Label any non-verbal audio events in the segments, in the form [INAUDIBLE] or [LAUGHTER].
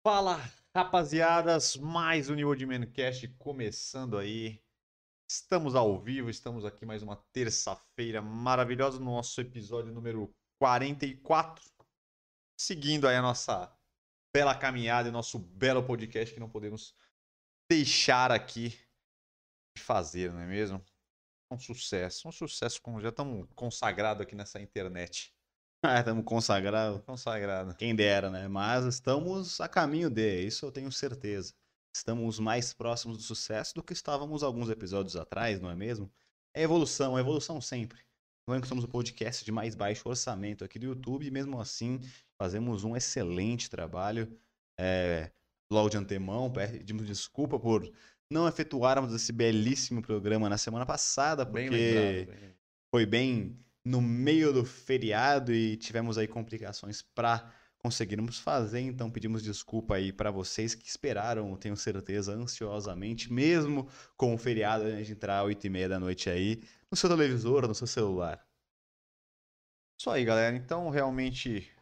Fala, rapaziadas, mais um New Old Man Cast começando aí. Estamos ao vivo, estamos aqui mais uma terça-feira maravilhosa no nosso episódio número 44. Seguindo aí a nossa bela caminhada e nosso belo podcast que não podemos deixar aqui de fazer, não é mesmo? Um sucesso, um sucesso, já estamos consagrados aqui nessa internet. [LAUGHS] Ah, estamos consagrados. Consagrado. Quem dera, né? Mas estamos a caminho de, isso eu tenho certeza. Estamos mais próximos do sucesso do que estávamos alguns episódios atrás, não é mesmo? É evolução, é evolução sempre. Não que somos o podcast de mais baixo orçamento aqui do YouTube e mesmo assim fazemos um excelente trabalho. É, logo de antemão, pedimos desculpa por não efetuarmos esse belíssimo programa na semana passada, porque Bem lembrado. bem- foi bem no meio do feriado e tivemos aí complicações para conseguirmos fazer, então pedimos desculpa aí para vocês que esperaram, tenho certeza, ansiosamente, mesmo com o feriado antes de entrar às 8 e meia da noite aí, no seu televisor, no seu celular. Isso aí, galera. Então, realmente,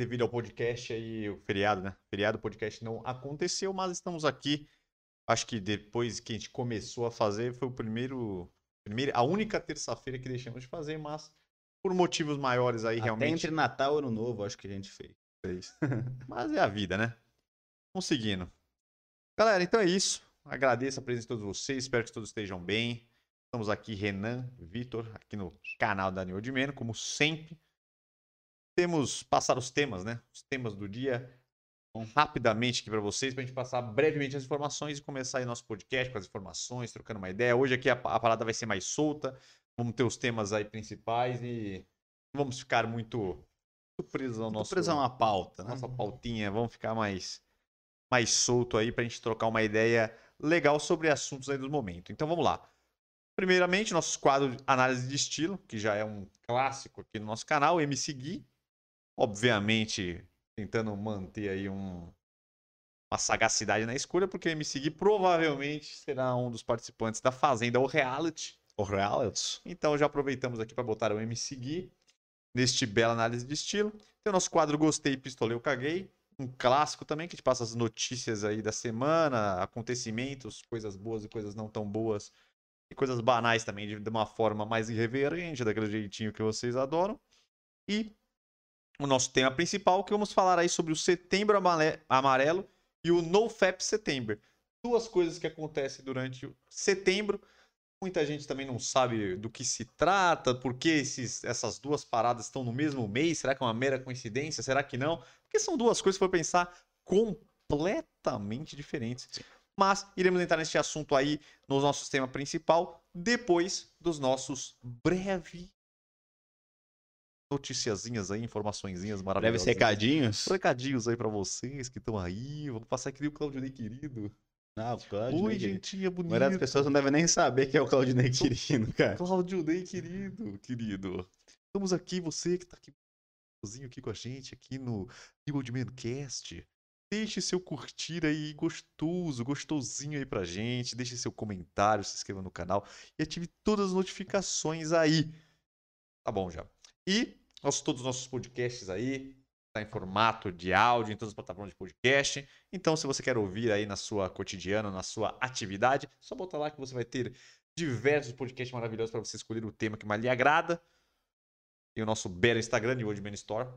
devido ao podcast aí, o feriado, né? Feriado, o podcast não aconteceu, mas estamos aqui. Acho que depois que a gente começou a fazer, foi o primeiro, primeiro a única terça-feira que deixamos de fazer, mas por motivos maiores aí, Até realmente. entre Natal e Ano Novo, acho que a gente fez. Mas é a vida, né? Vamos seguindo. Galera, então é isso. Agradeço a presença de todos vocês. Espero que todos estejam bem. Estamos aqui, Renan, Vitor, aqui no canal da New Old Man, como sempre. Temos passar os temas, né? Os temas do dia. Então, rapidamente aqui para vocês, para a gente passar brevemente as informações e começar aí nosso podcast com as informações, trocando uma ideia. Hoje aqui a, a parada vai ser mais solta. Vamos ter os temas aí principais e não vamos ficar muito, muito presos ao Tô nosso preso a uma pauta, né? nossa pautinha, vamos ficar mais mais solto aí pra gente trocar uma ideia legal sobre assuntos aí do momento. Então vamos lá. Primeiramente, nosso quadro de análise de estilo, que já é um clássico aqui no nosso canal, MC Gui. Obviamente, tentando manter aí um, uma sagacidade na escolha, porque o MC provavelmente será um dos participantes da Fazenda ou Reality. O reality. Então já aproveitamos aqui para botar o MC Gui neste bela análise de estilo. Tem o nosso quadro Gostei, Pistolei, Eu Caguei. Um clássico também, que te passa as notícias aí da semana, acontecimentos, coisas boas e coisas não tão boas. E coisas banais também, de uma forma mais irreverente, daquele jeitinho que vocês adoram. E o nosso tema principal, que vamos falar aí sobre o Setembro Amarelo e o NoFap Setembro. Duas coisas que acontecem durante o setembro. Muita gente também não sabe do que se trata, por que esses, essas duas paradas estão no mesmo mês. Será que é uma mera coincidência? Será que não? Porque são duas coisas, for pensar, completamente diferentes. Mas iremos entrar neste assunto aí no nosso tema principal, depois dos nossos breve noticiazinhas aí, informaçõezinhas maravilhosas. recadinhos. Recadinhos aí pra vocês que estão aí. Vou passar aqui o Claudinei querido. Ah, o Claudio, Oi, gentinha A bonita. maioria das pessoas não deve nem saber que é o Claudinei [LAUGHS] querido, cara. Claudio Ney, querido, querido. Estamos aqui, você que tá aqui, sozinho aqui com a gente, aqui no New Old Man Cast. Deixe seu curtir aí gostoso, gostosinho aí pra gente. Deixe seu comentário, se inscreva no canal e ative todas as notificações aí. Tá bom já. E nós, todos os nossos podcasts aí, tá em formato de áudio, em todas as plataformas de podcast. Então, se você quer ouvir aí na sua cotidiana, na sua atividade, só botar lá que você vai ter diversos podcasts maravilhosos para você escolher o tema que mais lhe agrada. Tem o nosso belo Instagram, de Old Store.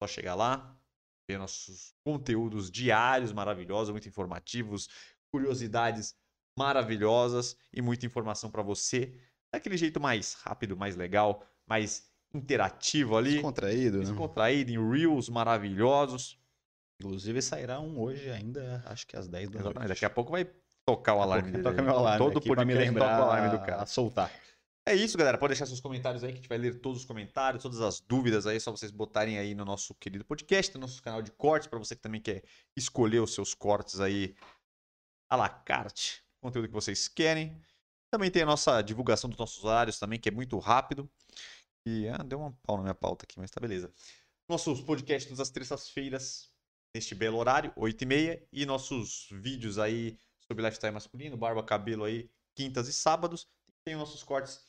Só chegar lá, ver nossos conteúdos diários maravilhosos, muito informativos, curiosidades maravilhosas e muita informação para você. Daquele jeito mais rápido, mais legal, mais interativo ali. Descontraído, né? Descontraído, em Reels maravilhosos. Inclusive sairá um hoje ainda, acho que às 10 da noite. Daqui a pouco vai tocar o alarme dele. Toca meu alarme Todo pra me lembrar toca o alarme do cara. a soltar. É isso, galera. Pode deixar seus comentários aí que a gente vai ler todos os comentários, todas as dúvidas aí, é só vocês botarem aí no nosso querido podcast, no nosso canal de cortes, para você que também quer escolher os seus cortes aí à la carte, conteúdo que vocês querem. Também tem a nossa divulgação dos nossos horários também, que é muito rápido. E ah, deu um pau na minha pauta aqui, mas tá beleza. Nossos podcasts as terças-feiras, neste belo horário, 8h30, e nossos vídeos aí sobre lifestyle masculino, barba, cabelo aí, quintas e sábados. Tem nossos cortes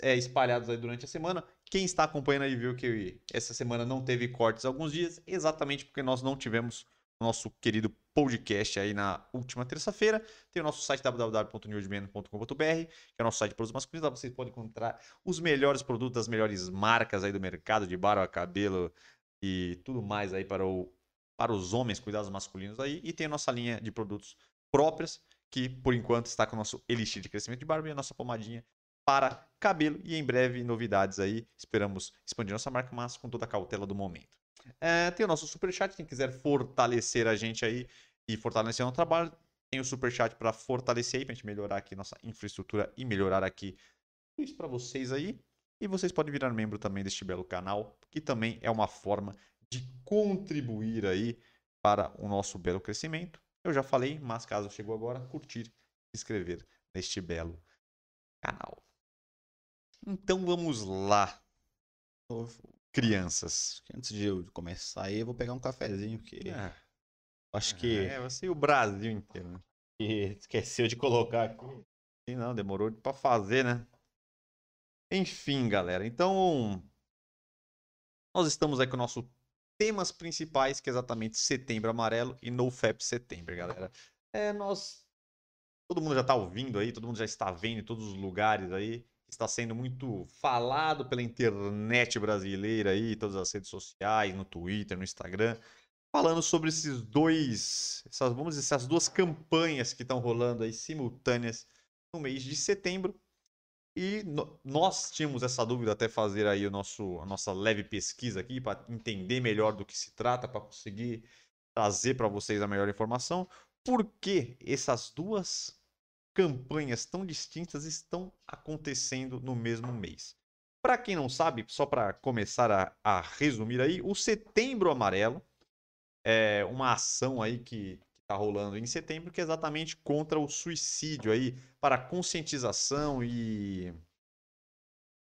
é, espalhados aí durante a semana. Quem está acompanhando aí viu que essa semana não teve cortes alguns dias, exatamente porque nós não tivemos nosso querido podcast aí na última terça-feira. Tem o nosso site www.newsman.com.br, que é o nosso site de produtos masculinos. Lá vocês podem encontrar os melhores produtos, as melhores marcas aí do mercado de barba, cabelo e tudo mais aí para, o, para os homens, cuidados masculinos aí. E tem a nossa linha de produtos próprias, que por enquanto está com o nosso Elixir de crescimento de barba e a nossa pomadinha para cabelo. E em breve novidades aí. Esperamos expandir nossa marca, mas com toda a cautela do momento. É, tem o nosso superchat, quem quiser fortalecer a gente aí e fortalecer o nosso trabalho, tem o superchat para fortalecer aí, para gente melhorar aqui nossa infraestrutura e melhorar aqui tudo isso para vocês aí. E vocês podem virar membro também deste belo canal, que também é uma forma de contribuir aí para o nosso belo crescimento. Eu já falei, mas caso chegou agora, curtir, se inscrever neste belo canal. Então vamos lá crianças. Antes de eu começar aí, eu vou pegar um cafezinho, porque É, acho que, é você e o Brasil inteiro. né? que [LAUGHS] esqueceu de colocar aqui. Sim, não, demorou pra fazer, né? Enfim, galera. Então, nós estamos aí com o nosso temas principais, que é exatamente Setembro Amarelo e NoFap Setembro, galera. É, nós... Todo mundo já tá ouvindo aí, todo mundo já está vendo em todos os lugares aí. Está sendo muito falado pela internet brasileira aí, todas as redes sociais, no Twitter, no Instagram, falando sobre esses dois, essas, vamos dizer, essas duas campanhas que estão rolando aí simultâneas no mês de setembro. E no- nós tínhamos essa dúvida até fazer aí o nosso, a nossa leve pesquisa aqui para entender melhor do que se trata, para conseguir trazer para vocês a melhor informação. Por que essas duas campanhas tão distintas estão acontecendo no mesmo mês? Para quem não sabe, só para começar a, a resumir aí, o Setembro Amarelo é uma ação aí que está rolando em setembro, que é exatamente contra o suicídio aí, para conscientização e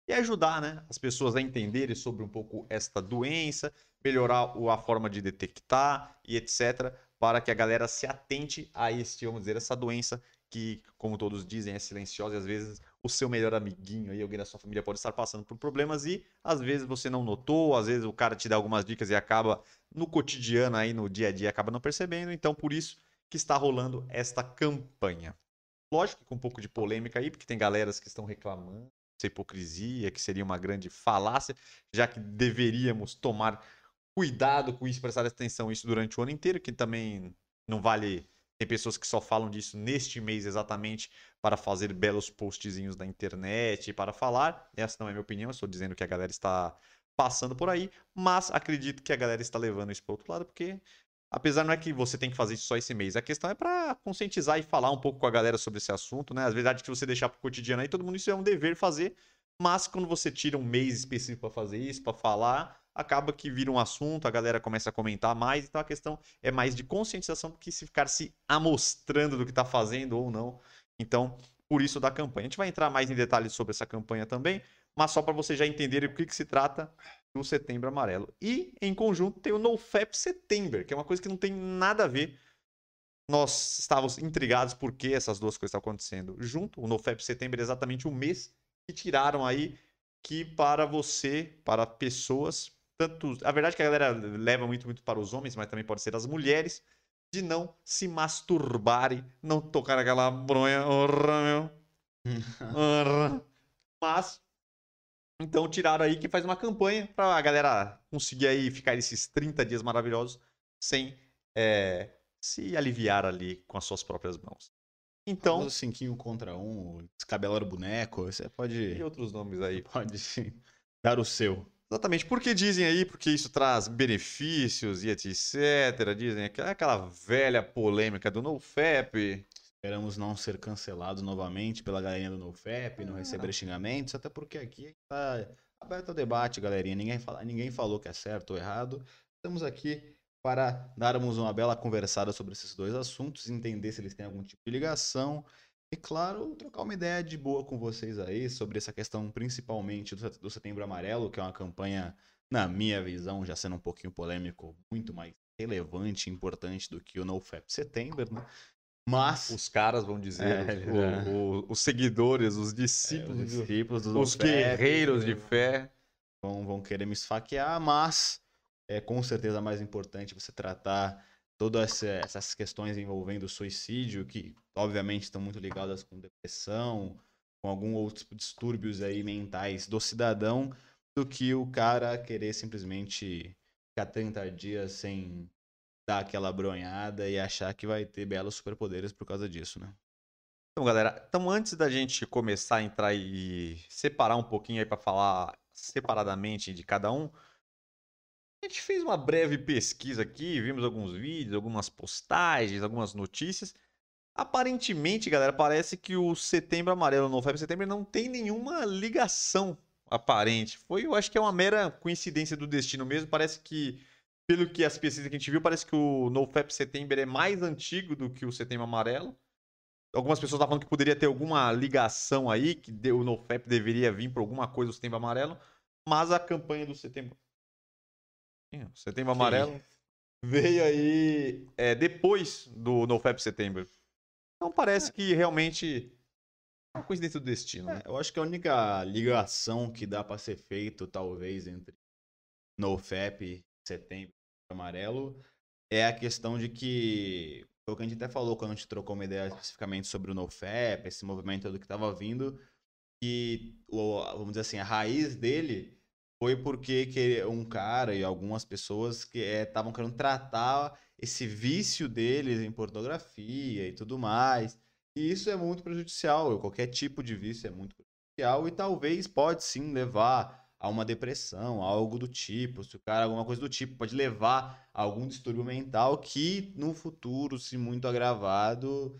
e ajudar, né, as pessoas a entenderem sobre um pouco esta doença, melhorar a forma de detectar e etc, para que a galera se atente a este, vamos dizer, essa doença que, como todos dizem, é silenciosa e às vezes o seu melhor amiguinho aí, alguém da sua família pode estar passando por problemas e às vezes você não notou, às vezes o cara te dá algumas dicas e acaba no cotidiano aí, no dia a dia, acaba não percebendo, então por isso que está rolando esta campanha. Lógico que com um pouco de polêmica aí, porque tem galeras que estão reclamando dessa hipocrisia, que seria uma grande falácia, já que deveríamos tomar cuidado com isso, prestar atenção nisso durante o ano inteiro, que também não vale. Tem pessoas que só falam disso neste mês exatamente para fazer belos postzinhos na internet, para falar. Essa não é minha opinião, eu estou dizendo que a galera está passando por aí, mas acredito que a galera está levando isso para outro lado, porque apesar não é que você tem que fazer isso só esse mês, a questão é para conscientizar e falar um pouco com a galera sobre esse assunto, né? Às vezes que você deixar pro cotidiano aí, todo mundo isso é um dever fazer, mas quando você tira um mês específico para fazer isso, para falar, acaba que vira um assunto, a galera começa a comentar mais, então a questão é mais de conscientização do que se ficar se amostrando do que tá fazendo ou não. Então, por isso da campanha. A gente vai entrar mais em detalhes sobre essa campanha também, mas só para vocês já entenderem o que, que se trata do Setembro Amarelo. E, em conjunto, tem o NoFap Setembro, que é uma coisa que não tem nada a ver. Nós estávamos intrigados por que essas duas coisas estão acontecendo junto. O NoFap Setembro é exatamente o mês que tiraram aí que para você, para pessoas, tanto. A verdade é que a galera leva muito, muito para os homens, mas também pode ser as mulheres, de não se masturbarem, não tocar aquela bronha. Orra, meu. Orra. Mas então tiraram aí que faz uma campanha pra galera conseguir aí ficar esses 30 dias maravilhosos sem é, se aliviar ali com as suas próprias mãos. Então, Então, cinquinho contra um, descabelar o boneco, você pode, e outros nomes aí. [LAUGHS] pode dar o seu. Exatamente, porque dizem aí, porque isso traz benefícios e etc. Dizem que aquela velha polêmica do NoFap. Esperamos não ser cancelados novamente pela galerinha do NoFap, não receber xingamentos, até porque aqui tá aberto ao debate, galerinha. Ninguém, fala, ninguém falou que é certo ou errado. Estamos aqui para darmos uma bela conversada sobre esses dois assuntos, entender se eles têm algum tipo de ligação. E, claro, trocar uma ideia de boa com vocês aí sobre essa questão, principalmente do Set- do Setembro Amarelo, que é uma campanha, na minha visão, já sendo um pouquinho polêmico, muito mais relevante e importante do que o NoFap Setembro, né? Mas Os caras vão dizer, É, o- já. o- os seguidores, os É, discípulos, os do- discípulos do os guerreiros de né? fé. vão, vão querer me esfaquear, mas é com certeza mais importante você tratar todas essas questões envolvendo suicídio, que obviamente estão muito ligadas com depressão, com algum outros distúrbios aí mentais do cidadão, do que o cara querer simplesmente ficar 30 dias sem dar aquela bronhada e achar que vai ter belos superpoderes por causa disso, né? Então, galera, então antes da gente começar a entrar e separar um pouquinho aí para falar separadamente de cada um, a gente fez uma breve pesquisa aqui, vimos alguns vídeos, algumas postagens, algumas notícias. Aparentemente, galera, parece que o Setembro Amarelo, o Novembro Setembro, não tem nenhuma ligação aparente. Foi, eu acho que é uma mera coincidência do destino mesmo. Parece que, pelo que as pesquisas que a gente viu, parece que o NoFap Setembro é mais antigo do que o Setembro Amarelo. Algumas pessoas estavam falando que poderia ter alguma ligação aí, que o NoFap deveria vir por alguma coisa do Setembro Amarelo, mas a campanha do Setembro. Setembro Amarelo veio aí é, depois do NoFap Setembro. Então parece é. que realmente é uma coincidência do destino. É, eu acho que a única ligação que dá para ser feito, talvez, entre NoFap, Setembro e Amarelo, é a questão de que foi o que a gente até falou quando a gente trocou uma ideia especificamente sobre o NoFap, esse movimento do que estava vindo, que, vamos dizer assim, a raiz dele foi porque um cara e algumas pessoas que estavam eh, é, querendo tratar esse vício deles em pornografia e tudo mais. E isso é muito prejudicial, qualquer tipo de vício é muito prejudicial e talvez pode sim levar a uma depressão, algo do tipo, se o cara alguma coisa do tipo pode levar a algum distúrbio mental que no futuro, se muito agravado,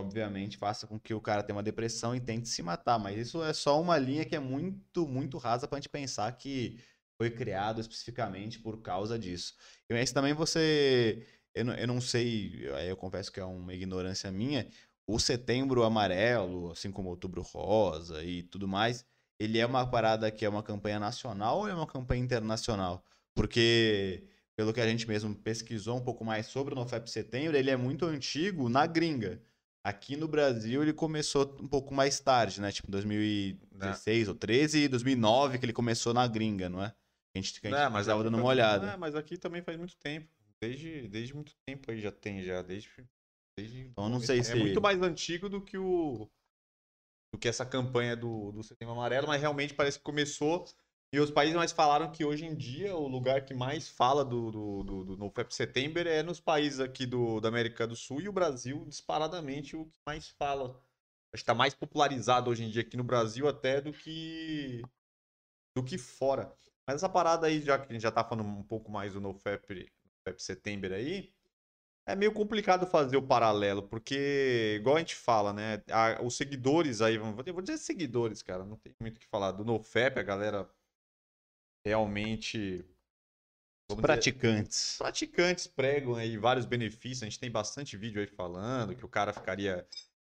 obviamente faça com que o cara tenha uma depressão e tente se matar, mas isso é só uma linha que é muito, muito rasa pra gente pensar que foi criado especificamente por causa disso. E mas também você, eu não, eu não sei, eu confesso que é uma ignorância minha, o setembro amarelo, assim como outubro rosa e tudo mais, ele é uma parada que é uma campanha nacional ou é uma campanha internacional? Porque, pelo que a gente mesmo pesquisou um pouco mais sobre o NoFap Setembro, ele é muito antigo na gringa. Aqui no Brasil ele começou um pouco mais tarde, né? Tipo 2016 é. ou 13 e 2009 que ele começou na gringa, não é? A gente, a gente é, mas tava dando uma olhada. É, mas aqui também faz muito tempo. Desde, desde muito tempo aí já tem, já. Desde, desde então não sei é, se... É muito mais antigo do que o do que essa campanha do, do Setembro Amarelo, mas realmente parece que começou. E os países mais falaram que hoje em dia o lugar que mais fala do, do, do, do NoFap Setembro é nos países aqui do, da América do Sul e o Brasil, disparadamente, o que mais fala. Acho que está mais popularizado hoje em dia aqui no Brasil até do que do que fora. Mas essa parada aí, já que a gente já tá falando um pouco mais do NoFap, NoFap Setembro aí, é meio complicado fazer o paralelo, porque, igual a gente fala, né? A, os seguidores aí, vou dizer seguidores, cara, não tem muito o que falar. Do NoFap, a galera realmente. Os praticantes. Dizer, praticantes pregam aí vários benefícios. A gente tem bastante vídeo aí falando que o cara ficaria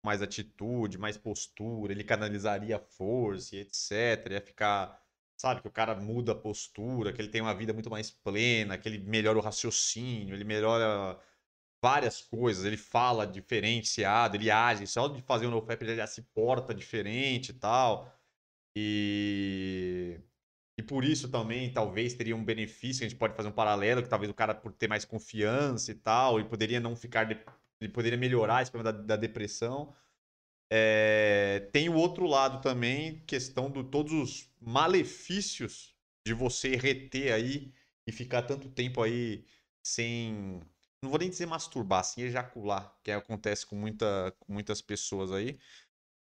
mais atitude, mais postura, ele canalizaria força e etc. Ia ficar. Sabe, que o cara muda a postura, que ele tem uma vida muito mais plena, que ele melhora o raciocínio, ele melhora várias coisas, ele fala diferenciado, ele age, só de fazer o NoFap ele já se porta diferente e tal. E e por isso também talvez teria um benefício, a gente pode fazer um paralelo, que talvez o cara por ter mais confiança e tal, ele poderia não ficar de... ele poderia melhorar esse problema da, da depressão. É... tem o outro lado também, questão de todos os malefícios de você reter aí e ficar tanto tempo aí sem não vou nem dizer masturbar, assim, ejacular, que acontece com, muita, com muitas pessoas aí,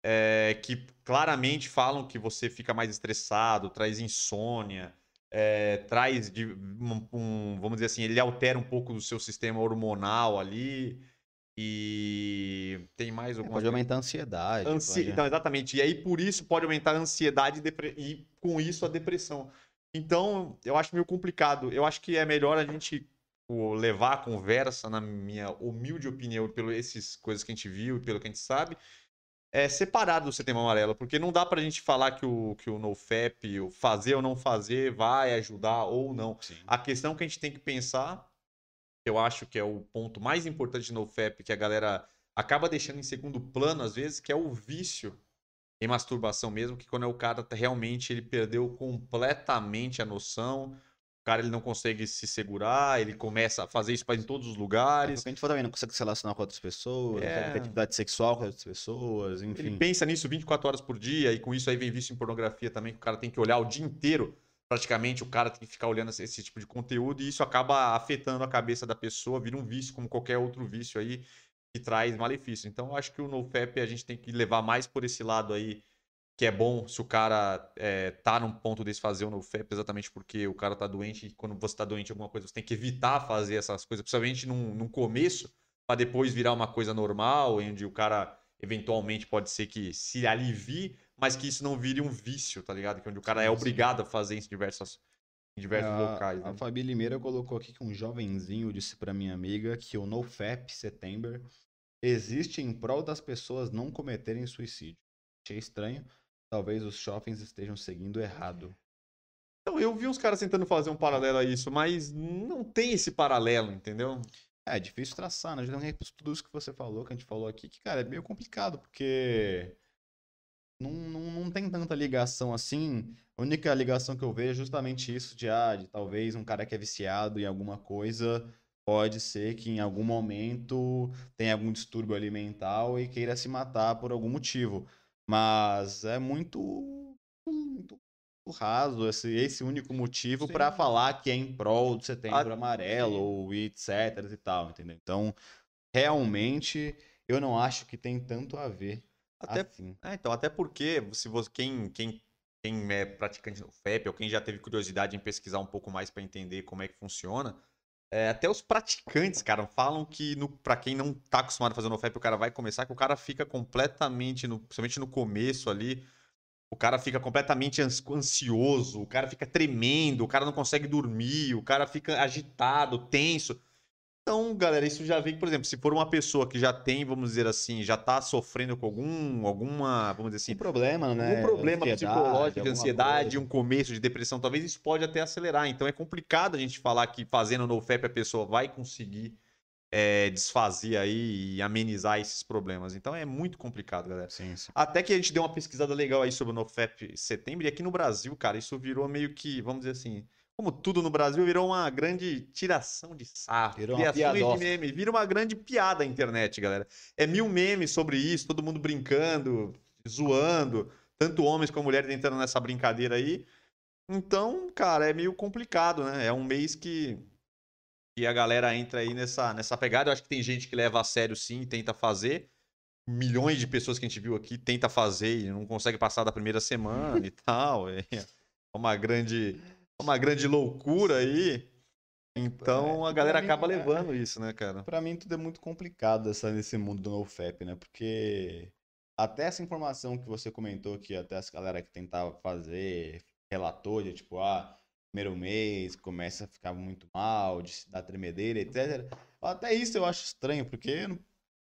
é, que claramente falam que você fica mais estressado, traz insônia, é, traz, de, um, um, vamos dizer assim, ele altera um pouco do seu sistema hormonal ali. E tem mais alguma é, Pode aumentar a ansiedade. Ansi... Pode... Então, exatamente. E aí, por isso, pode aumentar a ansiedade e, depre... e, com isso, a depressão. Então, eu acho meio complicado. Eu acho que é melhor a gente levar a conversa, na minha humilde opinião, pelo essas coisas que a gente viu e pelo que a gente sabe, é separado do setembro amarelo, porque não dá pra gente falar que o, que o NoFap, o fazer ou não fazer, vai ajudar ou não. Sim. A questão que a gente tem que pensar, que eu acho que é o ponto mais importante do NoFap, que a galera acaba deixando em segundo plano às vezes, que é o vício em masturbação mesmo, que quando é o cara tá- realmente ele perdeu completamente a noção. O cara ele não consegue se segurar, ele começa a fazer isso em todos os É, lugares. porque a gente falou também, não consegue se relacionar com outras pessoas, não É. consegue ter atividade sexual com outras pessoas, enfim. Ele pensa nisso 24 horas por dia, e com isso aí vem vício em pornografia também, que o cara tem que olhar o dia inteiro. Praticamente o cara tem que ficar olhando esse, esse tipo de conteúdo, e isso acaba afetando a cabeça da pessoa, vira um vício, como qualquer outro vício aí, que traz malefício. Então, eu acho que o NoFap a gente tem que levar mais por esse lado aí, que é bom se o cara é, tá num ponto desse fazer o NoFap, exatamente porque o cara tá doente, e quando você tá doente alguma coisa, você tem que evitar fazer essas coisas, principalmente num, num começo, para depois virar uma coisa normal, onde o cara eventualmente pode ser que se alivie, mas que isso não vire um vício, tá ligado? Que onde o cara é obrigado a fazer isso em diversas em diversos a, locais. A né? Fabi Limeira colocou aqui que um jovenzinho disse pra minha amiga que o NoFap September existe em prol das pessoas não cometerem suicídio. Achei estranho. Talvez os shoppings estejam seguindo errado. Então, eu vi uns caras tentando fazer um paralelo a isso, mas não tem esse paralelo, entendeu? É, é difícil traçar, né? Justamente por tudo isso que você falou, que a gente falou aqui, que, cara, é meio complicado, porque não, não, não tem tanta ligação assim. A única ligação que eu vejo é justamente isso de, ah, de talvez um cara que é viciado em alguma coisa pode ser que em algum momento tenha algum distúrbio alimentar e queira se matar por algum motivo. Mas é muito, muito raso esse, esse único motivo para falar que é em prol do setembro Ah, amarelo sim. ou etc e tal, entendeu? Então, realmente, eu não acho que tem tanto a ver Até, assim. é, então, até porque se você, quem, quem, quem é praticante do FEP ou quem já teve curiosidade em pesquisar um pouco mais para entender como é que funciona, é, até os praticantes, cara, falam que para quem não tá acostumado a fazer no FEP, o cara vai começar, que o cara fica completamente, no, principalmente no começo ali, o cara fica completamente ans- ansioso, o cara fica tremendo, o cara não consegue dormir, o cara fica agitado, tenso. Então, galera, isso já vem, por exemplo, se for uma pessoa que já tem, vamos dizer assim, já tá sofrendo com algum, alguma, vamos dizer Sim, assim, problema, né? algum problema Ansiedade, psicológico, ansiedade, coisa. um começo de depressão, talvez isso pode até acelerar. Então é complicado a gente falar que fazendo NoFap a pessoa vai conseguir é, desfazer aí e amenizar esses problemas. Então é muito complicado, galera. Sim, sim. Até que a gente deu uma pesquisada legal aí sobre o NoFap setembro, e aqui no Brasil, cara, isso virou meio que, vamos dizer assim, como tudo no Brasil, virou uma grande tiração de sarro, Virou de meme, vira uma grande piada a internet, galera. É mil memes sobre isso, todo mundo brincando, zoando, tanto homens como mulheres entrando nessa brincadeira aí. Então, cara, é meio complicado, né? É um mês que, que a galera entra aí nessa, nessa pegada. Eu acho que tem gente que leva a sério sim e tenta fazer. Milhões de pessoas que a gente viu aqui tenta fazer e não consegue passar da primeira semana e tal. É uma grande, uma grande loucura aí. Então a É, galera pra mim, acaba é- levando isso, né, cara? Pra mim tudo é muito complicado essa, nesse mundo do NoFap, né? Porque até essa informação que você comentou que até as galera que tentava fazer relatou de tipo, ah, primeiro mês começa a ficar muito mal, de se dar tremedeira, etc. Até isso eu acho estranho, porque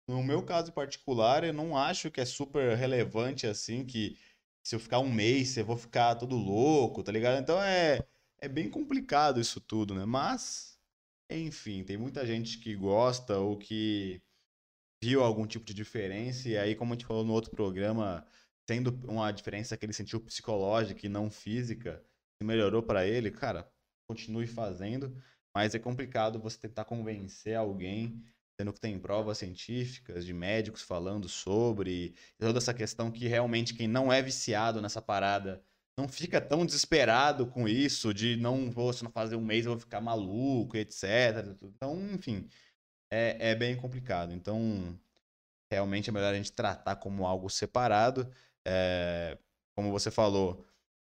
no, meu caso em particular, eu não acho que é super relevante assim, que se eu ficar um mês, eu vou ficar todo louco, tá ligado? Então é, é bem complicado isso tudo, né? Mas, enfim, tem muita gente que gosta ou que viu algum tipo de diferença, e aí, como a gente falou no outro programa, tendo uma diferença que ele sentiu psicológica e não física, se melhorou pra ele, cara, continue fazendo, mas é complicado você tentar convencer alguém, sendo que tem provas científicas de médicos falando sobre toda essa questão que realmente quem não é viciado nessa parada não fica tão desesperado com isso, de não vou, se não fazer um mês eu vou ficar maluco, etc. Então, enfim, é, é bem complicado. Então, realmente é melhor a gente tratar como algo separado. É, como você falou,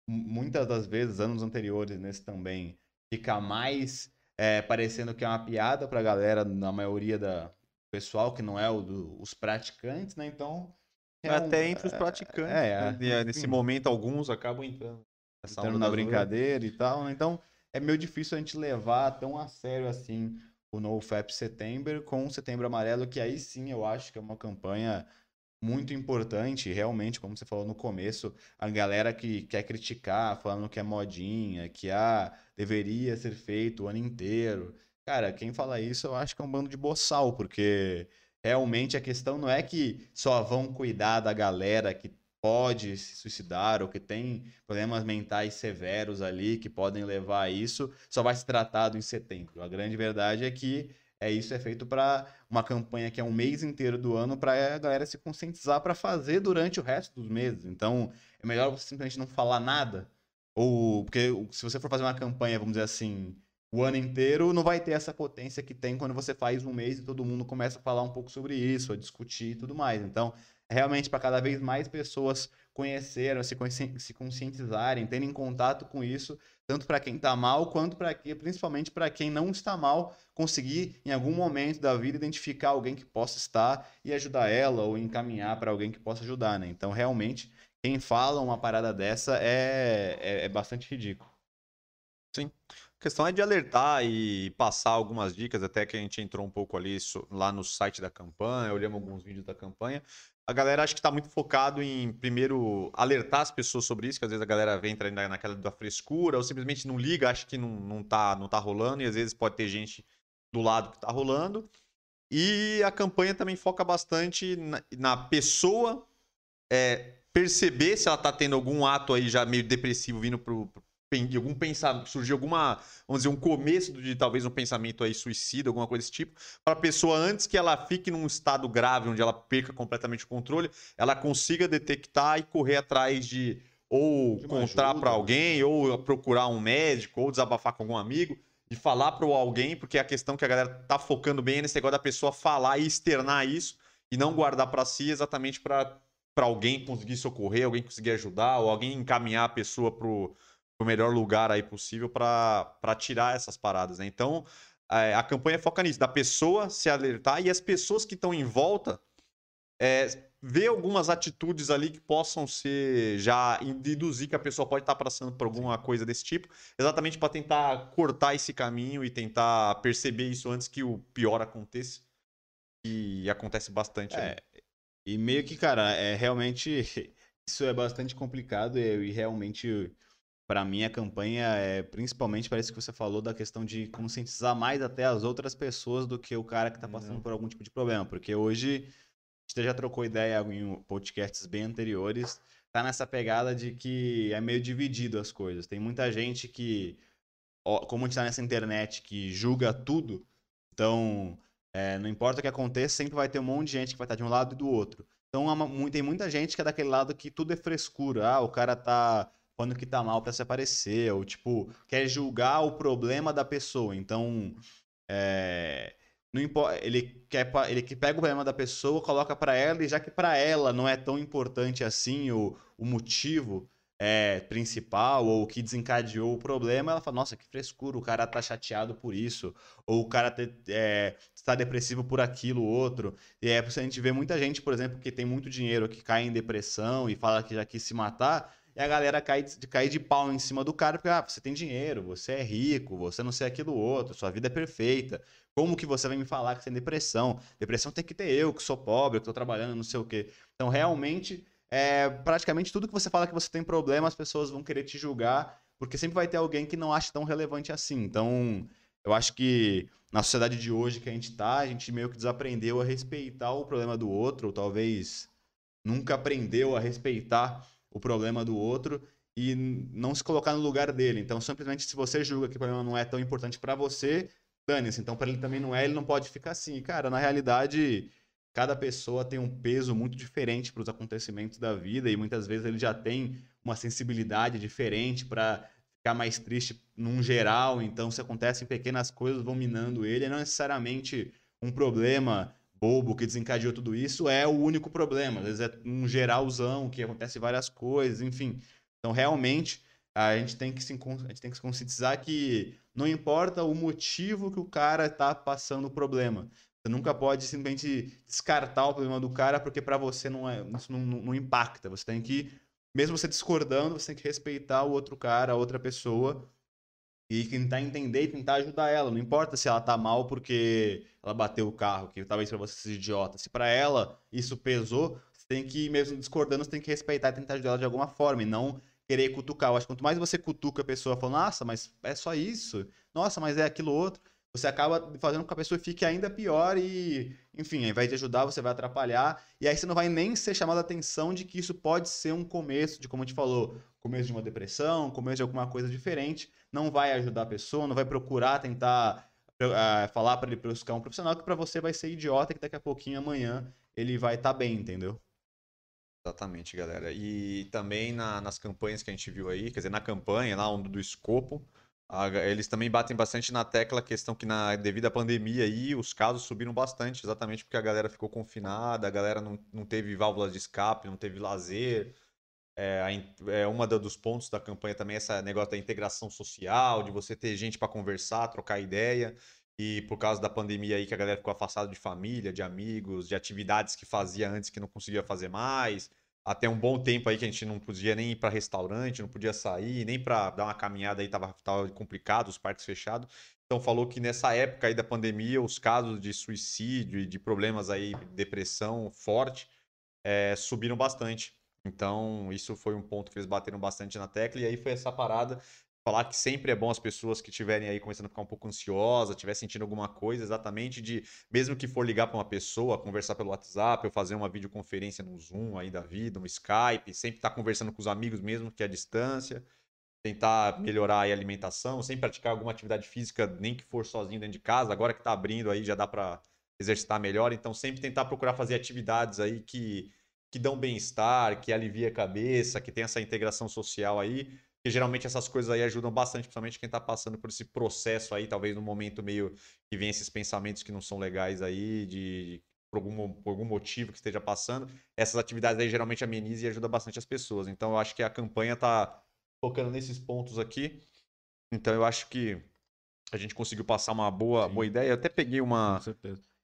mu- muitas das vezes, anos anteriores nesse também, fica mais é, parecendo que é uma piada pra galera, na maioria da pessoal que não é o do- os praticantes, né? Então. É Até entre os praticantes. é, né? E, Nesse momento, alguns acabam entrando. entrando na brincadeira e tal, né? Então é meio difícil a gente levar tão a sério assim o NoFap September com o Setembro Amarelo, que aí sim eu acho que é uma campanha muito importante, realmente, como você falou no começo, a galera que quer criticar, falando que é modinha, que ah, deveria ser feito o ano inteiro. Cara, quem fala isso eu acho que é um bando de boçal, porque realmente a questão não é que só vão cuidar da galera que pode se suicidar ou que tem problemas mentais severos ali que podem levar a isso, só vai ser tratado em setembro. A grande verdade é que é isso é feito para uma campanha que é um mês inteiro do ano para a galera se conscientizar para fazer durante o resto dos meses. Então, é melhor você simplesmente não falar nada ou porque se você for fazer uma campanha, vamos dizer assim, o ano inteiro, não vai ter essa potência que tem quando você faz um mês e todo mundo começa a falar um pouco sobre isso, a discutir e tudo mais. Então, realmente para cada vez mais pessoas conhecerem, se, se conscientizarem, terem contato com isso, tanto para quem está mal, quanto para principalmente para quem não está mal, conseguir em algum momento da vida identificar alguém que possa estar e ajudar ela ou encaminhar para alguém que possa ajudar, né? Então, realmente, quem fala uma parada dessa é, é, é bastante ridículo. Sim. A questão é de alertar e passar algumas dicas, até que a gente entrou um pouco ali lá no site da campanha, olhamos alguns vídeos da campanha. A galera acho que está muito focado em, primeiro, alertar as pessoas sobre isso, que às vezes a galera vem entra naquela da frescura, ou simplesmente não liga, acha que não, não, tá, não tá rolando, e às vezes pode ter gente do lado que está rolando. E a campanha também foca bastante na, na pessoa é, perceber se ela tá tendo algum ato aí já meio depressivo vindo algum pensamento, surgiu alguma, vamos dizer, um começo de talvez um pensamento aí suicida, alguma coisa desse tipo, para a pessoa antes que ela fique num estado grave onde ela perca completamente o controle, ela consiga detectar e correr atrás de ou de contar para alguém, ou procurar um médico, ou desabafar com algum amigo, e falar para alguém, porque a questão que a galera tá focando bem é nesse negócio da pessoa falar e externar isso e não guardar para si exatamente para para alguém conseguir socorrer, alguém conseguir ajudar, ou alguém encaminhar a pessoa pro, pro melhor lugar aí possível para tirar essas paradas, né? Então, é, a campanha foca nisso, da pessoa se alertar e as pessoas que estão em volta é, ver algumas atitudes ali que possam ser já deduzir que a pessoa pode estar passando por alguma coisa desse tipo, exatamente para tentar cortar esse caminho e tentar perceber isso antes que o pior aconteça. E acontece bastante. É, e meio que, cara, é realmente. [LAUGHS] Isso é bastante complicado e, e realmente, para mim, a campanha é principalmente, parece que você falou, da questão de conscientizar mais até as outras pessoas do que o cara que tá passando uhum. por algum tipo de problema. Porque hoje, a gente já trocou ideia em podcasts bem anteriores, tá nessa pegada de que é meio dividido as coisas. Tem muita gente que, como a gente tá nessa internet que julga tudo, então é, não importa o que aconteça, sempre vai ter um monte de gente que vai estar de um lado e do outro. Então tem muita gente que é daquele lado que tudo é frescura. Ah, o cara tá falando que tá mal para se aparecer, ou tipo, quer julgar o problema da pessoa. Então, é, não importa, ele quer ele que pega o problema da pessoa, coloca para ela e já que para ela não é tão importante assim o, o motivo, é, principal ou que desencadeou o problema, ela fala, nossa, que frescura, o cara tá chateado por isso, ou o cara te, é, está depressivo por aquilo, outro. E é, a gente vê muita gente, por exemplo, que tem muito dinheiro, que cai em depressão e fala que já quis se matar, e a galera cai de, cai de pau em cima do cara, porque ah, você tem dinheiro, você é rico, você não sei aquilo outro, sua vida é perfeita. Como que você vai me falar que você tem depressão? Depressão tem que ter eu, que sou pobre, que estou trabalhando, não sei o quê. Então, realmente é, praticamente tudo que você fala que você tem problema, as pessoas vão querer te julgar, porque sempre vai ter alguém que não acha tão relevante assim. Então, eu acho que na sociedade de hoje que a gente tá, a gente meio que desaprendeu a respeitar o problema do outro, ou talvez nunca aprendeu a respeitar o problema do outro e não se colocar no lugar dele. Então, simplesmente se você julga que o problema não é tão importante para você, dane-se. Então, para ele também não é, ele não pode ficar assim. Cara, na realidade, cada pessoa tem um peso muito diferente para os acontecimentos da vida e muitas vezes ele já tem uma sensibilidade diferente para ficar mais triste num geral. Então, se acontecem pequenas coisas, vão minando ele. Não necessariamente um problema bobo que desencadeou tudo isso é o único problema. Às vezes é um geralzão que acontece várias coisas, enfim. Então, realmente, a gente tem que se, a gente tem que se conscientizar que não importa o motivo que o cara está passando o problema. Você nunca pode simplesmente descartar o problema do cara porque para você não é, isso não, não, não, impacta. Você tem que, mesmo você discordando, você tem que respeitar o outro cara, a outra pessoa e tentar entender e tentar ajudar ela. Não importa se ela tá mal porque ela bateu o carro, que talvez para você seja idiota. Se para ela isso pesou, você tem que, mesmo discordando, você tem que respeitar e tentar ajudar ela de alguma forma e não querer cutucar. Eu acho que quanto mais você cutuca a pessoa falando, nossa, mas é só isso, nossa, mas é aquilo outro você acaba fazendo com que a pessoa fique ainda pior e, enfim, ao invés de ajudar, você vai atrapalhar. E aí você não vai nem ser chamado a atenção de que isso pode ser um começo, de como a gente falou, começo de uma depressão, começo de alguma coisa diferente. Não vai ajudar a pessoa, não vai procurar tentar uh, falar para ele buscar um profissional que para você vai ser idiota que daqui a pouquinho amanhã ele vai estar tá bem, entendeu? Exatamente, galera. E também na, nas campanhas que a gente viu aí, quer dizer, na campanha lá do escopo, eles também batem bastante na tecla a questão que, na, devido à pandemia aí, os casos subiram bastante, exatamente porque a galera ficou confinada, a galera não, não teve válvulas de escape, não teve lazer. É, é uma dos pontos da campanha também é esse negócio da integração social, de você ter gente para conversar, trocar ideia. E por causa da pandemia aí que a galera ficou afastada de família, de amigos, de atividades que fazia antes que não conseguia fazer mais até um bom tempo aí que a gente não podia nem ir para restaurante, não podia sair, nem para dar uma caminhada aí tava, tava complicado, os parques fechados. Então falou que nessa época aí da pandemia, os casos de suicídio e de problemas aí, depressão forte, é, subiram bastante. Então, isso foi um ponto que eles bateram bastante na tecla, e aí foi essa parada falar que sempre é bom as pessoas que estiverem aí começando a ficar um pouco ansiosas, estiver sentindo alguma coisa, exatamente de, mesmo que for ligar para uma pessoa, conversar pelo WhatsApp, ou fazer uma videoconferência no Zoom aí da vida, no Skype, sempre estar tá conversando com os amigos mesmo que é a distância, tentar melhorar a alimentação, sem praticar alguma atividade física, nem que for sozinho dentro de casa, agora que está abrindo aí já dá para exercitar melhor, então sempre tentar procurar fazer atividades aí que que dão bem-estar, que alivia a cabeça, que tem essa integração social aí, que geralmente essas coisas aí ajudam bastante, principalmente quem está passando por esse processo aí, talvez no momento meio que vem esses pensamentos que não são legais aí, de por algum, por algum motivo que esteja passando. Essas atividades aí geralmente amenizam e ajudam bastante as pessoas. Então eu acho que a campanha está focando nesses pontos aqui. Então eu acho que a gente conseguiu passar uma boa, boa ideia. Eu até peguei uma,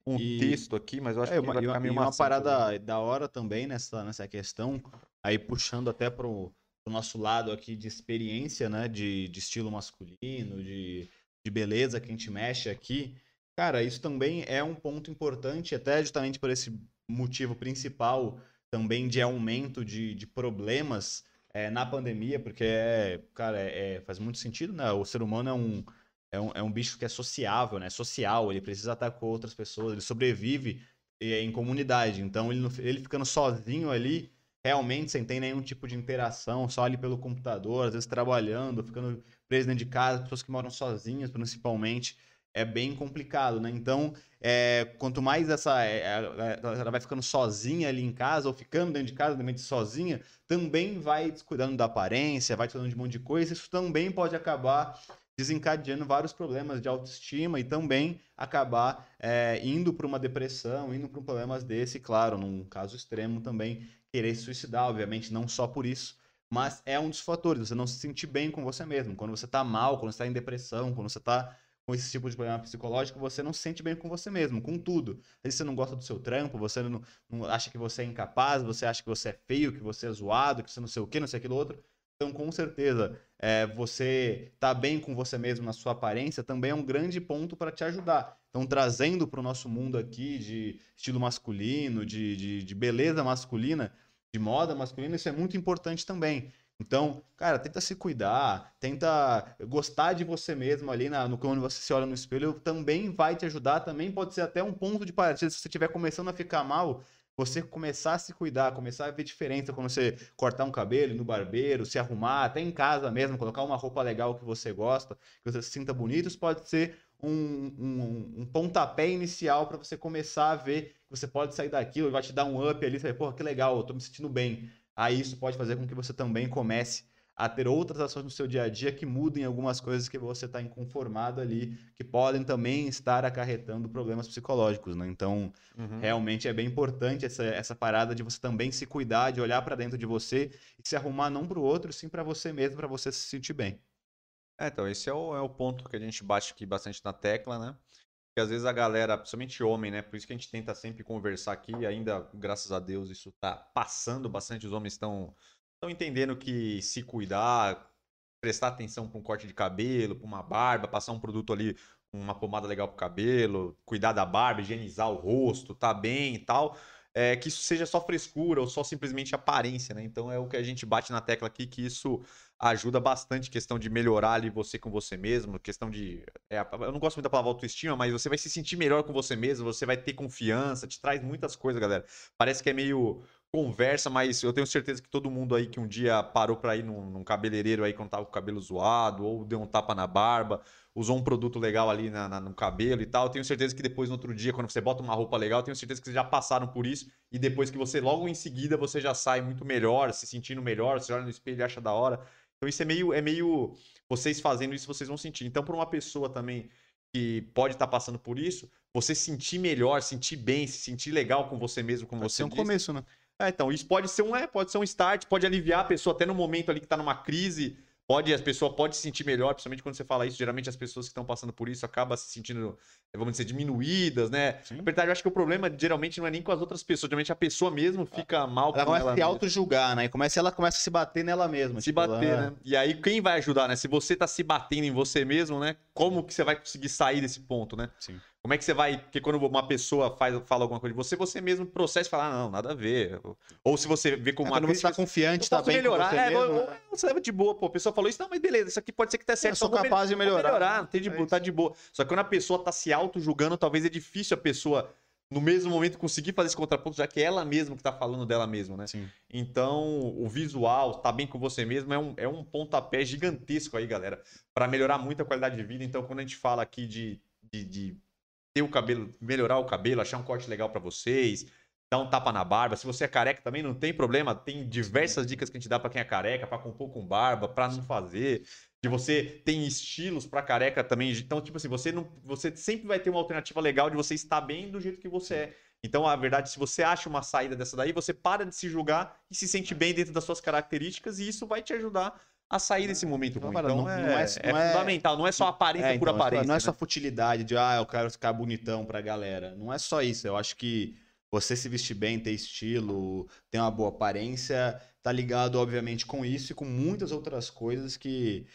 um e... texto aqui, mas eu acho é, que vai ficar meio uma parada da hora também nessa, nessa questão, aí puxando até para o do nosso lado aqui de experiência, né? De, de estilo masculino, de, de beleza que a gente mexe aqui. Cara, isso também é um ponto importante, até justamente por esse motivo principal também de aumento de, de problemas é, na pandemia, porque, é, cara, é, é, faz muito sentido, né? O ser humano é um, é um, é um bicho que é sociável, né? Social, ele precisa estar com outras pessoas, ele sobrevive é, em comunidade. Então, ele, ele ficando sozinho ali, realmente sem ter nenhum tipo de interação, só ali pelo computador, às vezes trabalhando, ficando preso dentro de casa, pessoas que moram sozinhas, principalmente, é bem complicado, né? Então, é, quanto mais essa é, é, ela vai ficando sozinha ali em casa ou ficando dentro de casa, realmente sozinha, também vai descuidando da aparência, vai descuidando de um monte de coisa, isso também pode acabar desencadeando vários problemas de autoestima e também acabar é, indo para uma depressão, indo para um problemas desse, claro, num caso extremo também, querer se suicidar, obviamente, não só por isso, mas é um dos fatores, você não se sentir bem com você mesmo. Quando você está mal, quando você está em depressão, quando você está com esse tipo de problema psicológico, você não se sente bem com você mesmo, com tudo. Às vezes você não gosta do seu trampo, você não, não, acha que você é incapaz, você acha que você é feio, que você é zoado, que você não sei o que, não sei aquilo outro. Então, com certeza, é, você tá bem com você mesmo na sua aparência também é um grande ponto para te ajudar. Então, trazendo para o nosso mundo aqui de estilo masculino, de, de, de beleza masculina, de moda masculina, isso é muito importante também. Então, cara, tenta se cuidar, tenta gostar de você mesmo ali na, no quando você se olha no espelho, também vai te ajudar, também pode ser até um ponto de partida se você estiver começando a ficar mal, você começar a se cuidar, começar a ver diferença quando você cortar um cabelo no barbeiro, se arrumar, até em casa mesmo, colocar uma roupa legal que você gosta, que você se sinta bonito, isso pode ser um, um, um pontapé inicial para você começar a ver que você pode sair daquilo, vai te dar um up ali, você vai, que legal, eu tô me sentindo bem. Aí isso pode fazer com que você também comece a ter outras ações no seu dia a dia que mudem algumas coisas que você está inconformado ali, que podem também estar acarretando problemas psicológicos, né? Então, uhum. realmente é bem importante essa, essa parada de você também se cuidar, de olhar para dentro de você e se arrumar não para o outro, sim para você mesmo, para você se sentir bem. É, então, esse é o, é o ponto que a gente bate aqui bastante na tecla, né? Porque às vezes a galera, principalmente homem, né? Por isso que a gente tenta sempre conversar aqui, ainda, graças a Deus, isso tá passando bastante, os homens estão estão entendendo que se cuidar, prestar atenção para um corte de cabelo, para uma barba, passar um produto ali, uma pomada legal para o cabelo, cuidar da barba, higienizar o rosto, tá bem e tal é, que isso seja só frescura ou só simplesmente aparência, né? Então é o que a gente bate na tecla aqui, que isso ajuda bastante questão de melhorar ali você com você mesmo, questão de. é, eu não gosto muito da palavra autoestima, mas você vai se sentir melhor com você mesmo, você vai ter confiança, te traz muitas coisas, galera. Parece que é meio conversa, mas eu tenho certeza que todo mundo aí que um dia parou pra ir num, num cabeleireiro aí quando tava com o cabelo zoado, ou deu um tapa na barba, usou um produto legal ali na- na- no cabelo e tal, eu tenho certeza que depois no outro dia, quando você bota uma roupa legal, eu tenho certeza que vocês já passaram por isso, e depois que você, logo em seguida, você já sai muito melhor, se sentindo melhor, você olha no espelho e acha da hora. Então isso é meio, é meio. Vocês fazendo isso, vocês vão sentir. Então, para uma pessoa também que pode estar passando por isso, você sentir melhor, sentir bem, se sentir legal com você mesmo, como Pode você ser um disse. começo, né? É, então, isso pode ser um, é, pode ser um start, pode aliviar a pessoa até no momento ali que tá numa crise. Pode, a pessoa pode se sentir melhor, principalmente quando você fala isso. Geralmente as pessoas que estão passando por isso acabam se sentindo, eh, vamos dizer, diminuídas, né? Sim. Na verdade, eu acho que o problema geralmente não é nem com as outras pessoas, geralmente a pessoa mesmo fica mal Ela com começa a se auto-julgar, né? E começa, ela começa a se bater nela mesma. Se tipo, bater, ela- né? E aí, quem vai ajudar, né? Se você tá se batendo em você mesmo, né? Como que você vai conseguir sair desse ponto, né? Sim. Como é que você vai. Porque quando uma pessoa faz, fala alguma coisa de você, você mesmo processa e fala, ah, não, nada a ver. Ou se você vê como É, uma quando você tá confiante, tá bem melhorar. com você é, mesmo, ou você leva de boa, pô. A pessoa falou isso, não, mas beleza, isso aqui pode ser que tá certo. Eu sou capaz de melhorar. não tem de É boa, tá de boa. Só que quando a pessoa tá se auto-julgando, talvez é difícil a pessoa, no mesmo momento, conseguir fazer esse contraponto, já que é ela mesma que tá falando dela mesma, né? Sim. Então, o visual, tá bem com você mesmo, é um, é um pontapé gigantesco aí, galera, para melhorar muito a qualidade de vida. Então, quando a gente fala aqui de, de, de ter o cabelo, melhorar o cabelo, achar um corte legal para vocês, dar um tapa na barba. Se você é careca também, não tem problema. Tem diversas dicas que a gente dá para quem é careca, para compor com barba, para não fazer. De você tem estilos para careca também. Então, tipo assim, você não, você sempre vai ter uma alternativa legal de você estar bem do jeito que você é. Então, a verdade, se você acha uma saída dessa daí, você para de se julgar e se sente bem dentro das suas características e isso vai te ajudar a sair desse momento ruim. Então, não- é, não é- é não é- fundamental. Não é só aparência É, por então, aparência. Não é né? só futilidade de, ah, eu quero ficar bonitão pra galera. Não é só isso. Eu acho que você se vestir bem, ter estilo, ter uma boa aparência, tá ligado, obviamente, com isso e com muitas outras coisas que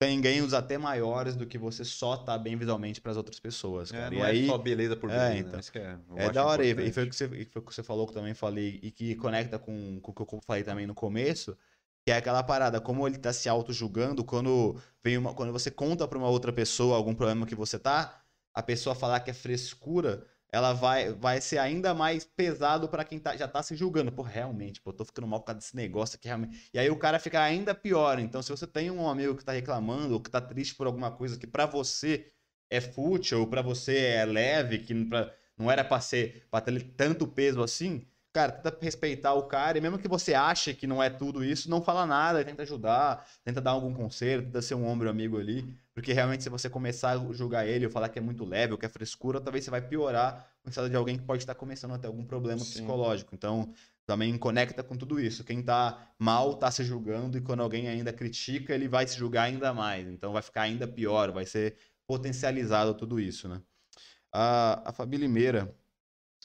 tem ganhos até maiores do que você só tá bem visualmente pras outras pessoas, É, cara. não e é aí, só beleza por É, beleza. então. né? Isso que é, eu É acho da hora, e- e foi o que você, foi o que você falou que eu também falei, e que conecta com, com o que eu falei também no começo, que é aquela parada, como ele tá se auto-julgando, quando, vem uma, quando você conta pra uma outra pessoa algum problema que você tá, a pessoa falar que é frescura, ela vai, vai ser ainda mais pesado pra quem tá, já tá se julgando. Pô, realmente, pô, eu tô ficando mal por causa desse negócio aqui, realmente. E aí o cara fica ainda pior. Então, se você tem um amigo que tá reclamando, ou que tá triste por alguma coisa que pra você é fútil, ou pra você é leve, que pra, não era pra ser, pra ter tanto peso assim, cara, tenta respeitar o cara, e mesmo que você ache que não é tudo isso, não fala nada, tenta ajudar, tenta dar algum conselho, tenta ser um ombro amigo ali, porque realmente se você começar a julgar ele ou falar que é muito leve ou que é frescura, talvez você vai piorar o estado de alguém que pode estar começando a ter algum problema Sim. psicológico. Então, também conecta com tudo isso. Quem tá mal tá se julgando e quando alguém ainda critica, ele vai se julgar ainda mais. Então vai ficar ainda pior, vai ser potencializado tudo isso, né? A, a Fabi Limeira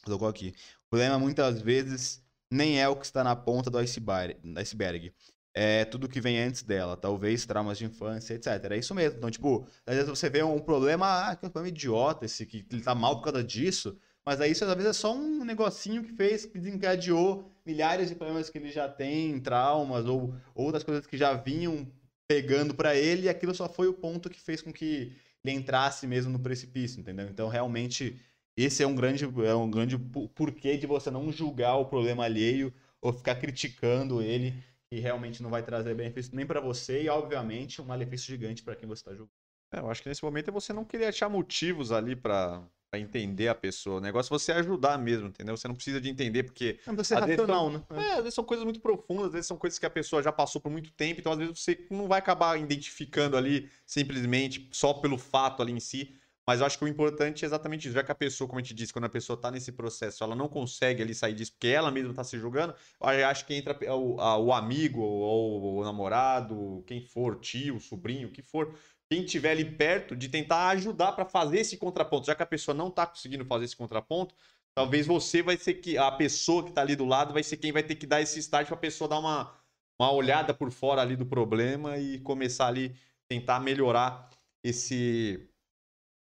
colocou aqui. O problema muitas vezes nem é o que está na ponta do iceberg. É tudo que vem antes dela, talvez traumas de infância, etc. É isso mesmo. Então, tipo, às vezes você vê um problema, ah, que é um problema idiota esse, que ele tá mal por causa disso, mas aí isso às vezes é só um negocinho que fez, que desencadeou milhares de problemas que ele já tem, traumas ou outras coisas que já vinham pegando pra ele, e aquilo só foi o ponto que fez com que ele entrasse mesmo no precipício, entendeu? Então, realmente, esse é um grande, é um grande porquê de você não julgar o problema alheio ou ficar criticando ele, que realmente não vai trazer benefício nem pra você e, obviamente, um malefício gigante pra quem você tá julgando. É, eu acho que nesse momento é você não querer achar motivos ali pra entender a pessoa. O negócio é você ajudar mesmo, entendeu? Você não precisa de entender, porque Não precisa ser racional, né? É, às vezes são coisas muito profundas, às vezes são coisas que a pessoa já passou por muito tempo, então às vezes você não vai acabar identificando ali simplesmente só pelo fato ali em si. Mas eu acho que o importante é exatamente isso. Já que a pessoa, como a gente disse, quando a pessoa tá nesse processo, ela não consegue ali sair disso porque ela mesma tá se julgando, eu acho que entra o, a- o amigo, ou o namorado, quem for, tio, sobrinho, o que for, quem tiver ali perto, de tentar ajudar para fazer esse contraponto. Já que a pessoa não tá conseguindo fazer esse contraponto, Talvez você vai ser que a pessoa que tá ali do lado vai ser quem vai ter que dar esse start para a pessoa dar uma, uma olhada por fora ali do problema e começar ali tentar melhorar esse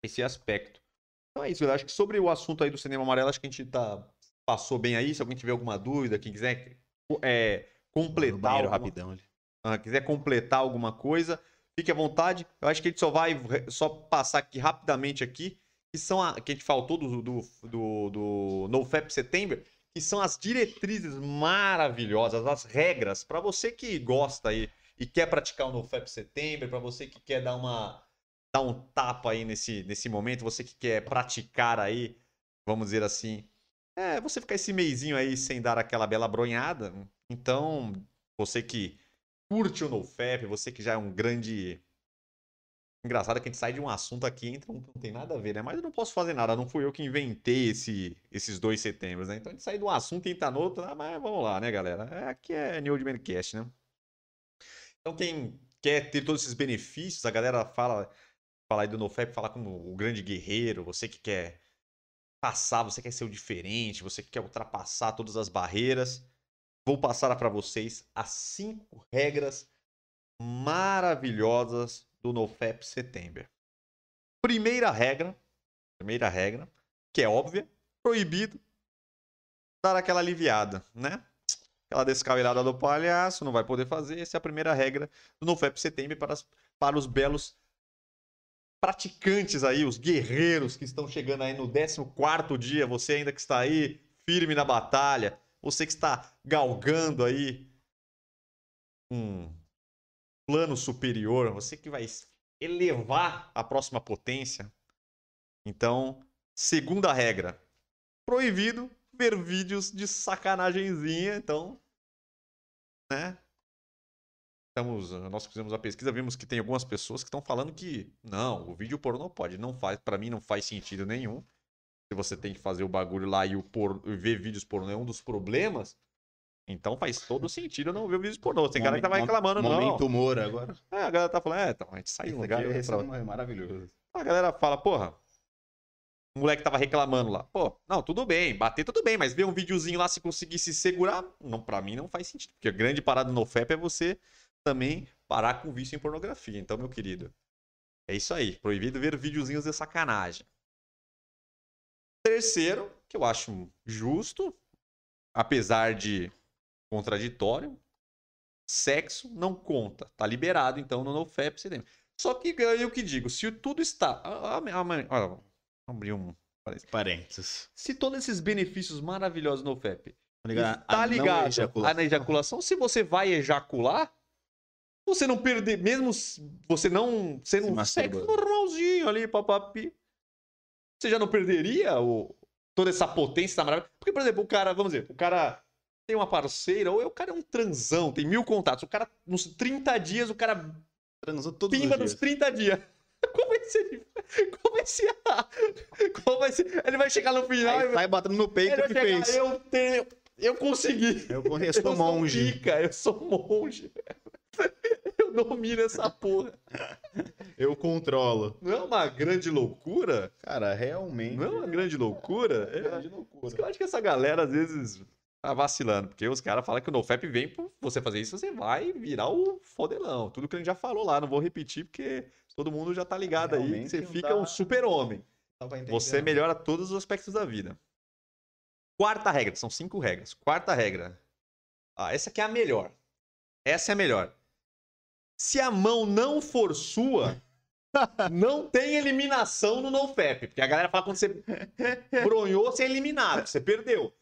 esse aspecto. Então é isso, eu acho que sobre o assunto aí do cinema amarelo, acho que a gente tá passou bem aí. Se alguém tiver alguma dúvida, quem quiser é, completar alguma- rapidão ali. ah, quiser completar alguma coisa, fique à vontade. Eu acho que a gente só vai só passar aqui rapidamente aqui, que são a que a gente faltou do, do, do, do NoFap Setembro, que são as diretrizes maravilhosas, as regras para você que gosta aí e quer praticar o NoFap Setembro, para você que quer dar uma dar um tapa aí nesse, nesse momento, você que quer praticar aí, vamos dizer assim, é, você ficar esse meizinho aí sem dar aquela bela bronhada. Então, você que curte o NoFap, você que já é um grande. Engraçado que a gente sai de um assunto aqui, entra um que não tem nada a ver, né? Mas eu não posso fazer nada, não fui eu que inventei esse, esses dois setembros, né? Então a gente sai de um assunto e entra no outro, ah, mas vamos lá, né, galera? É, aqui é New Old Man Cast, né? Então quem quer ter todos esses benefícios, a galera fala, fala aí do NoFap, fala como o grande guerreiro, você que quer passar, você quer ser o diferente, você que quer ultrapassar todas as barreiras. Vou passar para vocês as cinco regras maravilhosas do NoFap Setembro. Primeira regra, primeira regra, que é óbvia, proibido dar aquela aliviada, né? Aquela descabelada do palhaço, não vai poder fazer. Essa é a primeira regra do NoFap Setembro para, para os belos praticantes aí, os guerreiros que estão chegando aí no 14º dia, você ainda que está aí firme na batalha, você que está galgando aí um plano superior, você que vai elevar a próxima potência. Então, segunda regra, proibido ver vídeos de sacanagemzinha, então, né? Estamos, nós fizemos a pesquisa, vimos que tem algumas pessoas que estão falando que não, o vídeo pornô pode, não faz, para mim não faz sentido nenhum. Se você tem que fazer o bagulho lá e o por, ver vídeos pornô é um dos problemas, então faz todo sentido não ver vídeos pornô. Tem cara que tava reclamando, Momento não. humor agora. É, a galera tá falando, é, então, a gente sai um lugar. Esse pra- é maravilhoso. a galera fala, porra, o moleque tava reclamando lá. Pô, não, tudo bem, bater tudo bem, mas ver um videozinho lá se conseguir se segurar, não, pra mim não faz sentido. Porque a grande parada no FEP é você também parar com vício em pornografia. Então, meu querido, é isso aí. Proibido ver videozinhos de sacanagem. Terceiro, que eu acho justo, apesar de contraditório, sexo não conta. Tá liberado, então, no NoFap você tem. Só que eu que digo, se tudo está. Vamos abrir um. Parênteses. Se todos esses benefícios maravilhosos no FEP tá a não ligado ejaculação. a na ejaculação, se você vai ejacular, você não perder, mesmo você não sendo Se um sexo normalzinho ali, papapi, você já não perderia o, toda essa potência maravilhosa? Porque, por exemplo, o cara, vamos dizer, o cara tem uma parceira, ou o cara é um transão, tem mil contatos, o cara, nos 30 dias, o cara Transou todos pimba os nos dias. 30 dias. Qual vai ser? Qual vai ser? Qual vai ser? Ele vai chegar no final e Aí vai sai batendo no peito ele vai que chegar, fez. eu tenho, eu consegui. Eu conheço Eu monge. pica, eu sou monge. [LAUGHS] Eu domino essa porra. Eu controlo. Não é uma grande loucura? Cara, realmente. Não é uma grande loucura? É É, grande loucura. eu acho que essa galera às vezes tá vacilando, porque os caras falam que o NoFap vem por você fazer isso, você vai virar o fodelão. Tudo que a gente já falou lá, não vou repetir porque todo mundo já tá ligado aí, Realmente você não fica dá- um super-homem. Você melhora todos os aspectos da vida. Quarta regra, são cinco regras. Quarta regra. Ah, essa aqui é a melhor. Essa é a melhor. Se a mão não for sua, [LAUGHS] não tem eliminação no NoFap. Porque a galera fala quando você bronhou, você é eliminado, você perdeu.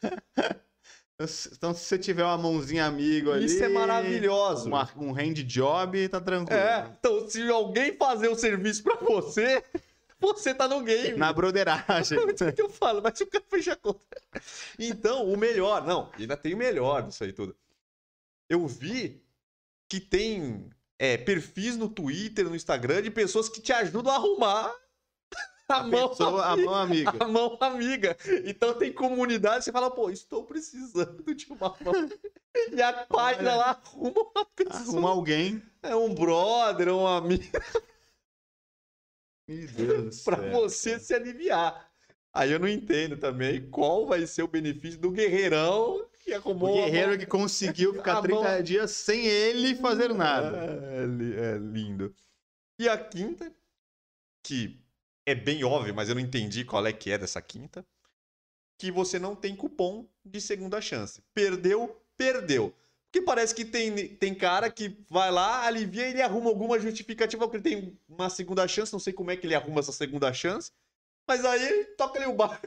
Então, se você tiver uma mãozinha amigo ali. Isso é maravilhoso. uma- um hand job, tá tranquilo. É, então se alguém fazer o serviço pra você, você tá no game. Na broderagem. É isso que eu falo, mas o cara fecha a conta. Então, o melhor, não, ainda tem o melhor disso aí tudo. Eu vi que tem é, perfis no Twitter, no Instagram, de pessoas que te ajudam a arrumar a, A mão, pessoa, a amiga, mão amiga. a mão amiga. Então tem comunidade, você fala, pô, estou precisando de uma mão. E a página lá arruma uma pessoa. Arruma alguém. É um brother, um amigo. Meu [LAUGHS] Deus do pra você se aliviar. Aí eu não entendo também qual vai ser o benefício do guerreirão que arrumou O guerreiro que conseguiu [LAUGHS] ficar a 30 mão- dias sem ele fazer nada. É, é lindo. E a quinta, que é bem óbvio, mas eu não entendi qual é que é dessa quinta, que você não tem cupom de segunda chance. Perdeu, perdeu. Porque parece que tem, tem cara que vai lá, alivia e ele arruma alguma justificativa porque ele tem uma segunda chance. Não sei como é que ele arruma essa segunda chance. Mas aí ele toca ali o bar.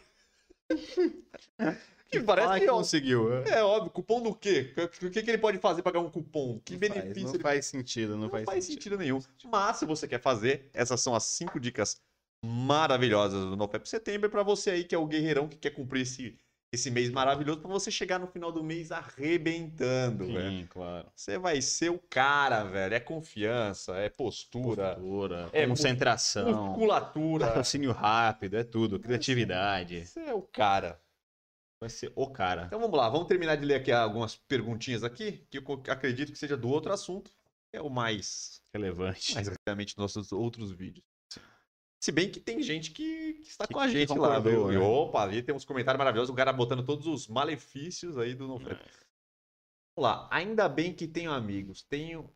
[LAUGHS] que parece que, ó, conseguiu. é. é óbvio, cupom do quê? O que, que ele pode fazer pra ganhar um cupom? Que Não faz, benefício não ele faz sentido, não, não faz, faz sentido. sentido nenhum. Mas se você quer fazer, essas são as cinco dicas maravilhosas do NoFap Setembro para você aí que é o guerreirão que quer cumprir esse, esse mês maravilhoso para você chegar no final do mês arrebentando, velho. Sim, claro. Você vai ser o cara, velho. É confiança, é postura, Postura, É, concentração, musculatura. raciocínio rápido, é tudo, criatividade. Você é o cara. Vai ser o cara. Então vamos lá, vamos terminar de ler aqui algumas perguntinhas aqui, que eu acredito que seja do outro assunto, que é o mais Relevante. mais rapidamente nos nossos outros vídeos. Se bem que tem gente que, que está Que- com a gente lá, viu? E, né? Opa, ali tem uns comentários maravilhosos, o cara botando todos os malefícios aí do NoFap. É. Vamos lá, ainda bem que tenho amigos. Tenho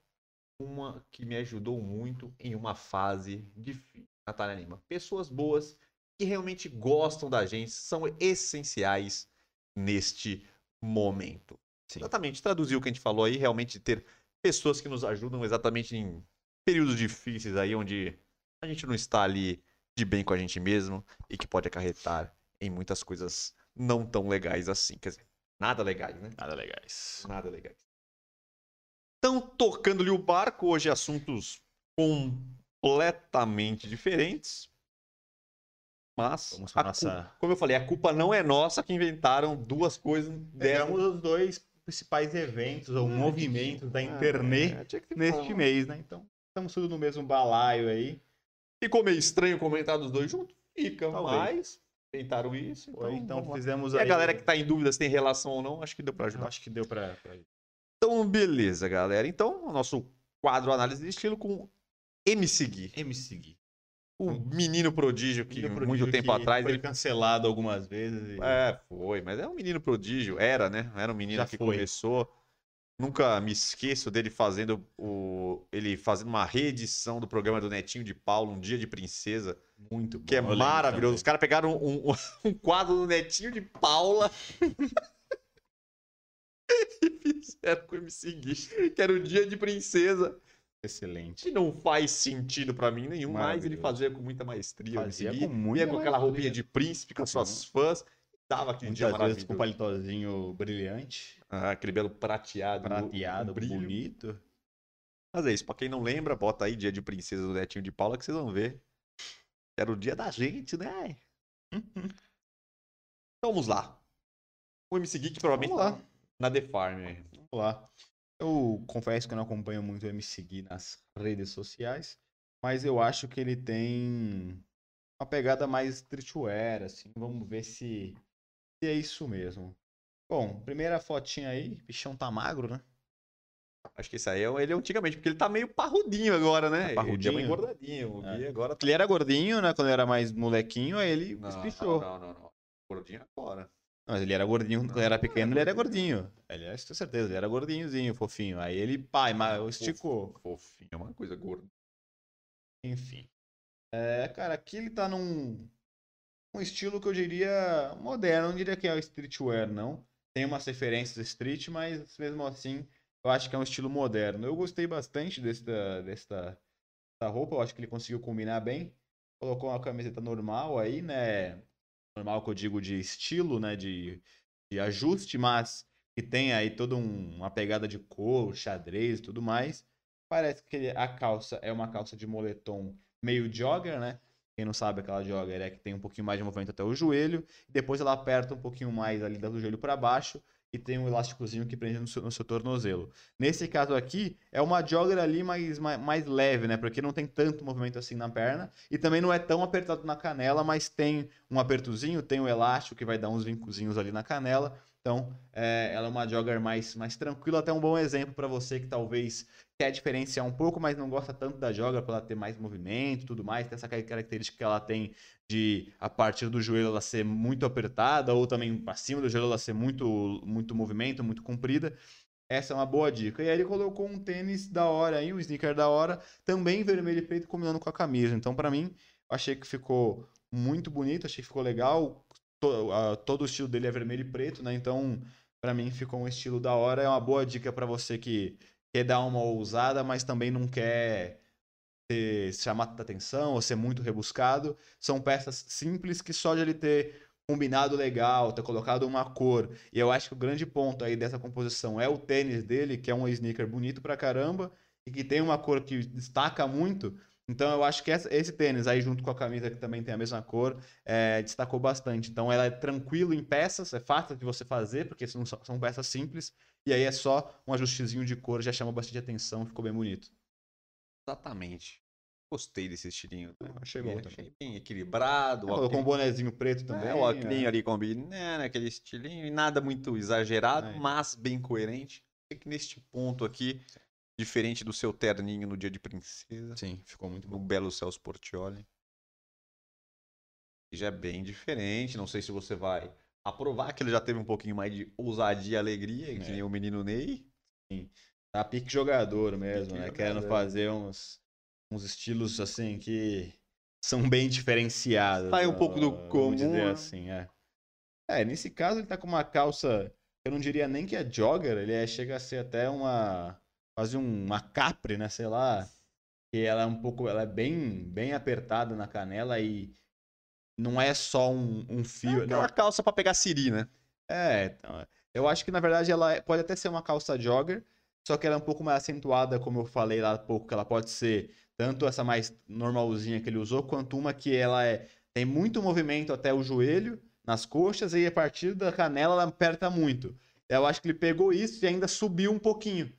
uma que me ajudou muito em uma fase difícil. Natália Lima. Pessoas boas que realmente gostam da gente, são essenciais neste momento. Sim. Exatamente, traduziu o que a gente falou aí, realmente ter pessoas que nos ajudam exatamente em períodos difíceis aí, onde a gente não está ali de bem com a gente mesmo e que pode acarretar em muitas coisas não tão legais assim. Quer dizer, nada legais, né? Nada legais. Nada legais. Então, tocando-lhe o barco, hoje assuntos completamente diferentes. Mas, Vamos a para nossa. como eu falei, a culpa não é nossa que inventaram duas coisas dessas. Pegamos os dois principais eventos ou movimentos da Ah, internet é, tinha que ter neste mês, né? Então, estamos tudo no mesmo balaio aí. Ficou meio estranho comentar dos dois juntos? Fica, Talvez. mas inventaram isso. Então, Então, fizemos E aí. a galera que tá em dúvida se tem relação ou não, acho que deu pra Eu ajudar. acho que deu pra. pra... Então, beleza, galera. Então, o nosso quadro análise de estilo com MC Gui. MC Gui. O menino prodígio que Menino muito prodígio tempo que atrás foi ele cancelado algumas vezes. e- É, foi, mas é um menino prodígio, era, né? Era um menino Já que foi. começou. Nunca me esqueço dele fazendo o ele fazendo uma reedição do programa do Netinho de Paulo, Um Dia de Princesa, Muito bom. que é maravilhoso. Os caras pegaram um, um- [LAUGHS] um quadro do Netinho de Paula [LAUGHS] e fizeram com o MC que era o Dia de Princesa. Excelente. Que não faz sentido pra mim nenhum, mas ele fazia com muita maestria. Fazia com muita Ia com aquela roupinha de príncipe com as suas fãs. Dava aquele dia Muitas com maravilhoso. um palitozinho brilhante, Ah, aquele belo prateado. prateado, um bonito. Mas é isso, pra quem não lembra, bota aí Dia de Princesa do Netinho de Paula que vocês vão ver. Era o dia da gente, né? [LAUGHS] Então vamos lá. O MC Geek provavelmente Vamos lá. tá na The Farm. aí. Vamos lá. Eu confesso que eu não acompanho muito o MC Gui nas redes sociais, mas eu acho que ele tem uma pegada mais streetwear, assim. Vamos ver se, se é isso mesmo. Bom, primeira fotinha aí, bichão tá magro, né? Acho que esse aí é ele antigamente, porque ele tá meio parrudinho agora, né? Tá parrudinho? Ele engordadinho. O É. Agora tá. Ele era gordinho, né? Quando ele era mais molequinho, aí ele Não, espichou. não, não, não. Gordinho agora. Não, mas ele era gordinho, quando ele era pequeno, ele era gordinho. Aliás, tenho certeza, ele era gordinhozinho, fofinho. Aí ele, pai, mas esticou. Fofinho, é uma coisa gorda. Enfim. É, cara, aqui ele tá num um estilo que eu diria moderno, não diria que é streetwear, não. Tem umas referências street, mas mesmo assim, eu acho que é um estilo moderno. Eu gostei bastante desta, desta, desta roupa, eu acho que ele conseguiu combinar bem. Colocou uma camiseta normal aí, né? Normal que eu digo de estilo, né? De, de ajuste, mas que tem aí toda um- uma pegada de cor, xadrez e tudo mais. Parece que a calça é uma calça de moletom meio jogger, né? Quem não sabe, aquela jogger é que tem um pouquinho mais de movimento até o joelho. Depois ela aperta um pouquinho mais ali do joelho para baixo. E tem um elásticozinho que prende no seu, no seu tornozelo. Nesse caso aqui, é uma jogger ali mais, mais, mais leve, né? Porque não tem tanto movimento assim na perna. E também não é tão apertado na canela, mas tem um apertozinho, tem um elástico que vai dar uns vincozinhos ali na canela. Então, é, ela é uma jogger mais, mais tranquila, até um bom exemplo para você que talvez quer diferenciar um pouco, mas não gosta tanto da jogger para ela ter mais movimento tudo mais. Tem essa ca- característica que ela tem de a partir do joelho ela ser muito apertada ou também acima do joelho ela ser muito muito movimento, muito comprida. Essa é uma boa dica. E aí ele colocou um tênis da hora aí, um sneaker da hora, também vermelho e preto combinando com a camisa. Então, para mim, achei que ficou muito bonito, achei que ficou legal. To- a- todo o estilo dele é vermelho e preto, né? Então, Pra mim ficou um estilo da hora. É uma boa dica pra você que quer dar uma ousada, mas também não quer ter, chamar tanta atenção ou ser muito rebuscado. São peças simples que só de ele ter combinado legal, ter colocado uma cor. E eu acho que o grande ponto aí dessa composição é o tênis dele, que é um sneaker bonito pra caramba e que tem uma cor que destaca muito. Então eu acho que essa- esse tênis aí, junto com a camisa que também tem a mesma cor, é, destacou bastante. Então ela é tranquilo em peças, é fácil de você fazer, porque são, são peças simples. E aí é só um ajustezinho de cor, já chama bastante atenção, ficou bem bonito. Exatamente. Gostei desse estilinho. É, achei bom Achei bem equilibrado. o Colocou um bonezinho preto também. É, o óculos né? ali combinando, aquele estilinho, e nada muito exagerado, É. mas bem coerente. Sei que neste ponto aqui, diferente do seu terninho no dia de princesa, Sim, ficou muito bom. belo Celso Portioli. Já é bem diferente, não sei se você vai aprovar que ele já teve um pouquinho mais de ousadia e alegria, que É. nem o menino Ney. Tá pique jogador mesmo, Pique né? Querendo jogador. fazer uns, uns estilos assim que são bem diferenciados. Sai um né? pouco do comum, dizer assim, é. É, nesse caso ele tá com uma calça, eu não diria nem que é jogger, ele é, chega a ser até uma quase um- uma capri, né, sei lá, que ela é um pouco, ela é bem bem apertada na canela e não é só um, um fio, É não, aquela calça pra pegar siri, né? é, então, eu acho que na verdade ela é- pode até ser uma calça jogger, só que ela é um pouco mais acentuada, como eu falei lá há pouco, que ela pode ser tanto essa mais normalzinha que ele usou, quanto uma que ela é, tem muito movimento até o joelho, nas coxas, e a partir da canela ela aperta muito. Eu acho que ele pegou isso e ainda subiu um pouquinho.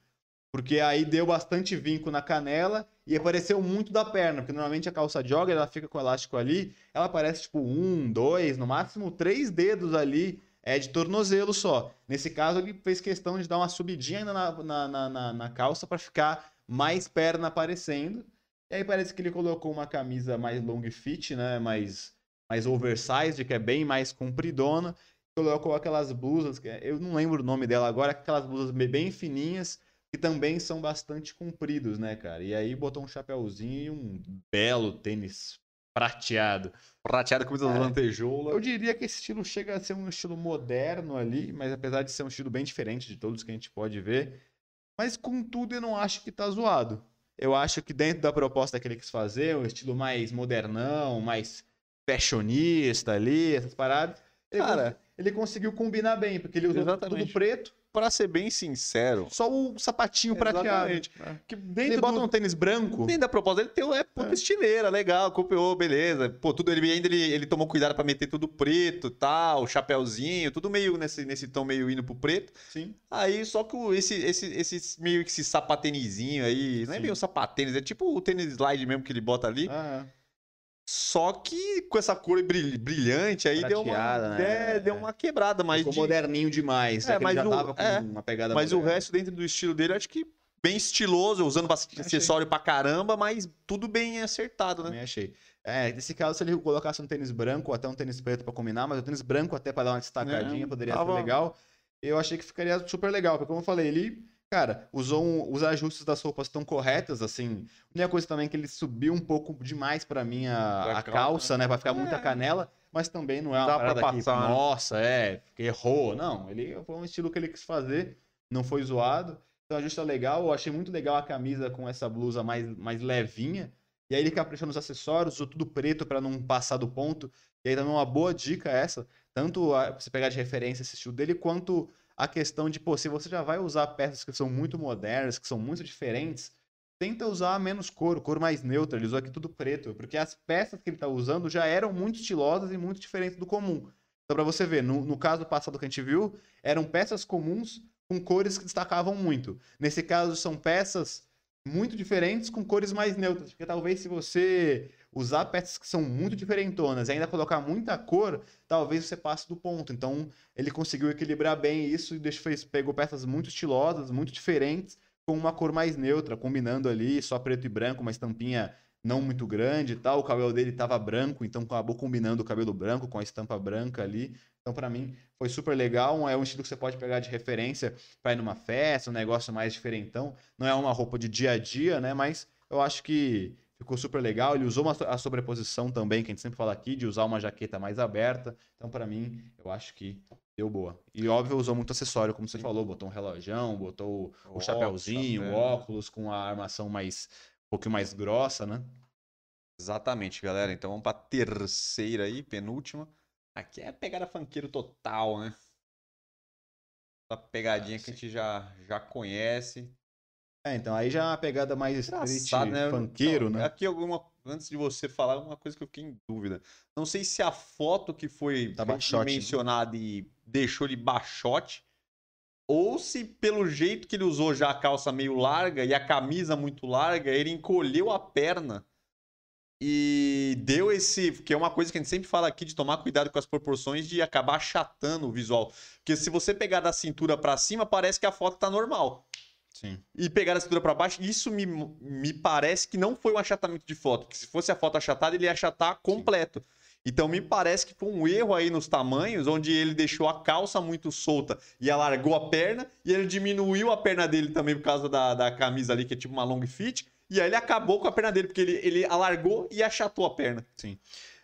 Porque aí deu bastante vinco na canela e apareceu muito da perna. Porque normalmente a calça jogger, ela fica com o elástico ali, ela parece tipo um, dois, no máximo três dedos ali é de tornozelo só. Nesse caso, ele fez questão de dar uma subidinha na, na, na, na- calça para ficar mais perna aparecendo. E aí parece que ele colocou uma camisa mais long fit, né? Mais, mais oversized, que é bem mais compridona. Colocou aquelas blusas, é- eu não lembro o nome dela agora, aquelas blusas be- bem fininhas, que também são bastante compridos, né, cara? E aí botou um chapéuzinho e um belo tênis prateado. Prateada com muitas É. lantejoulas. Eu diria que esse estilo chega a ser um estilo moderno ali, mas apesar de ser um estilo bem diferente de todos que a gente pode ver. Mas contudo, eu não acho que tá zoado. Eu acho que dentro da proposta que ele quis fazer, um estilo mais modernão, mais fashionista ali, essas paradas, ele, Cara, cons- ele conseguiu combinar bem, porque ele usou tudo Exatamente. preto, Pra ser bem sincero, só o sapatinho prateado. Exatamente. Que Ele dentro bota do- um tênis branco. Nem da proposta, ele tem um- é puta estileira, legal, copiou, beleza. Pô, tudo ele ainda ele, ele tomou cuidado pra meter tudo preto, tal, chapéuzinho, tudo meio nesse, nesse tom meio indo pro preto. Sim. Aí só que esse, esse, esse meio que esse sapatênisinho aí, não é Sim. meio sapatênis, é tipo o tênis slide mesmo que ele bota ali. Ah, Só que com essa cor bril- brilhante aí deu uma, Prateada, né? é, deu uma quebrada, mas ficou de- moderninho demais. É, É, mas ele já o- tava com é, uma pegada Mas o moderna. resto dentro do estilo dele, acho que bem estiloso, usando bastante acessório pra caramba, mas tudo bem acertado, né? Também achei. É, nesse caso, se ele colocasse um tênis branco ou até um tênis preto pra combinar, mas o tênis branco até pra dar uma destacadinha É, poderia tava- ser legal. Eu achei que ficaria super legal, porque como eu falei, ele, cara, usou um- os ajustes das roupas tão corretas, assim. A única coisa também é que ele subiu um pouco demais pra mim a, Pra a calça, né, pra ficar muita É. canela, mas também não é uma Dá pra parada que, passar, né? nossa, é, que errou. Não, ele foi um estilo que ele quis fazer, não foi zoado. Então, ajuste é legal. Eu achei muito legal a camisa com essa blusa mais, mais levinha. E aí ele caprichou nos acessórios, usou tudo preto pra não passar do ponto. E aí também uma boa dica essa, tanto a, você pegar de referência esse estilo dele, quanto a questão de, pô, se você já vai usar peças que são muito modernas, que são muito diferentes, tenta usar menos cor, cor mais neutra. Ele usou aqui tudo preto, porque as peças que ele tá usando já eram muito estilosas e muito diferentes do comum. Então, pra você ver, no, no caso passado que a gente viu, eram peças comuns com cores que destacavam muito. Nesse caso, são peças muito diferentes com cores mais neutras. Porque talvez se você usar peças que são muito diferentonas e ainda colocar muita cor, talvez você passe do ponto. Então, ele conseguiu equilibrar bem isso e fez, pegou peças muito estilosas, muito diferentes, com uma cor mais neutra, combinando ali só preto e branco, uma estampinha não muito grande e tal. O cabelo dele tava branco, então acabou combinando o cabelo branco com a estampa branca ali. Então, pra mim, foi super legal. É um estilo que você pode pegar de referência para ir numa festa, um negócio mais diferentão. Não é uma roupa de dia a dia, né? Mas eu acho que ficou super legal. Ele usou uma, a sobreposição também, que a gente sempre fala aqui, de usar uma jaqueta mais aberta. Então, pra mim, eu acho que Deu boa. E óbvio, usou muito acessório, como você falou. Botou um relojão, botou o, O chapéuzinho, o chapéu. óculos com a armação mais. um pouquinho mais grossa, né? Exatamente, galera. Então vamos pra terceira aí, penúltima. Aqui é a pegada funkeiro total, né? A pegadinha que a gente já, já conhece. É, então aí já é uma pegada mais street, né? funkeiro, Então, né? Aqui alguma. Antes de você falar, uma coisa que eu fiquei em dúvida. Não sei se a foto que foi Tá né? mencionada e deixou ele baixote. Ou se pelo jeito que ele usou já a calça meio larga e a camisa muito larga, ele encolheu a perna e deu esse. Que é uma coisa que a gente sempre fala aqui de tomar cuidado com as proporções de acabar achatando o visual. Porque se você pegar da cintura pra cima, parece que a foto tá normal Sim. e pegar a cintura para baixo, isso me, me parece que não foi um achatamento de foto. Que se fosse a foto achatada, ele ia achatar completo. Então me parece que foi um erro aí nos tamanhos, onde ele deixou a calça muito solta e alargou a perna, e ele diminuiu a perna dele também por causa da, da camisa ali, que é tipo uma long fit, e aí ele acabou com a perna dele, porque ele, ele alargou e achatou a perna. É,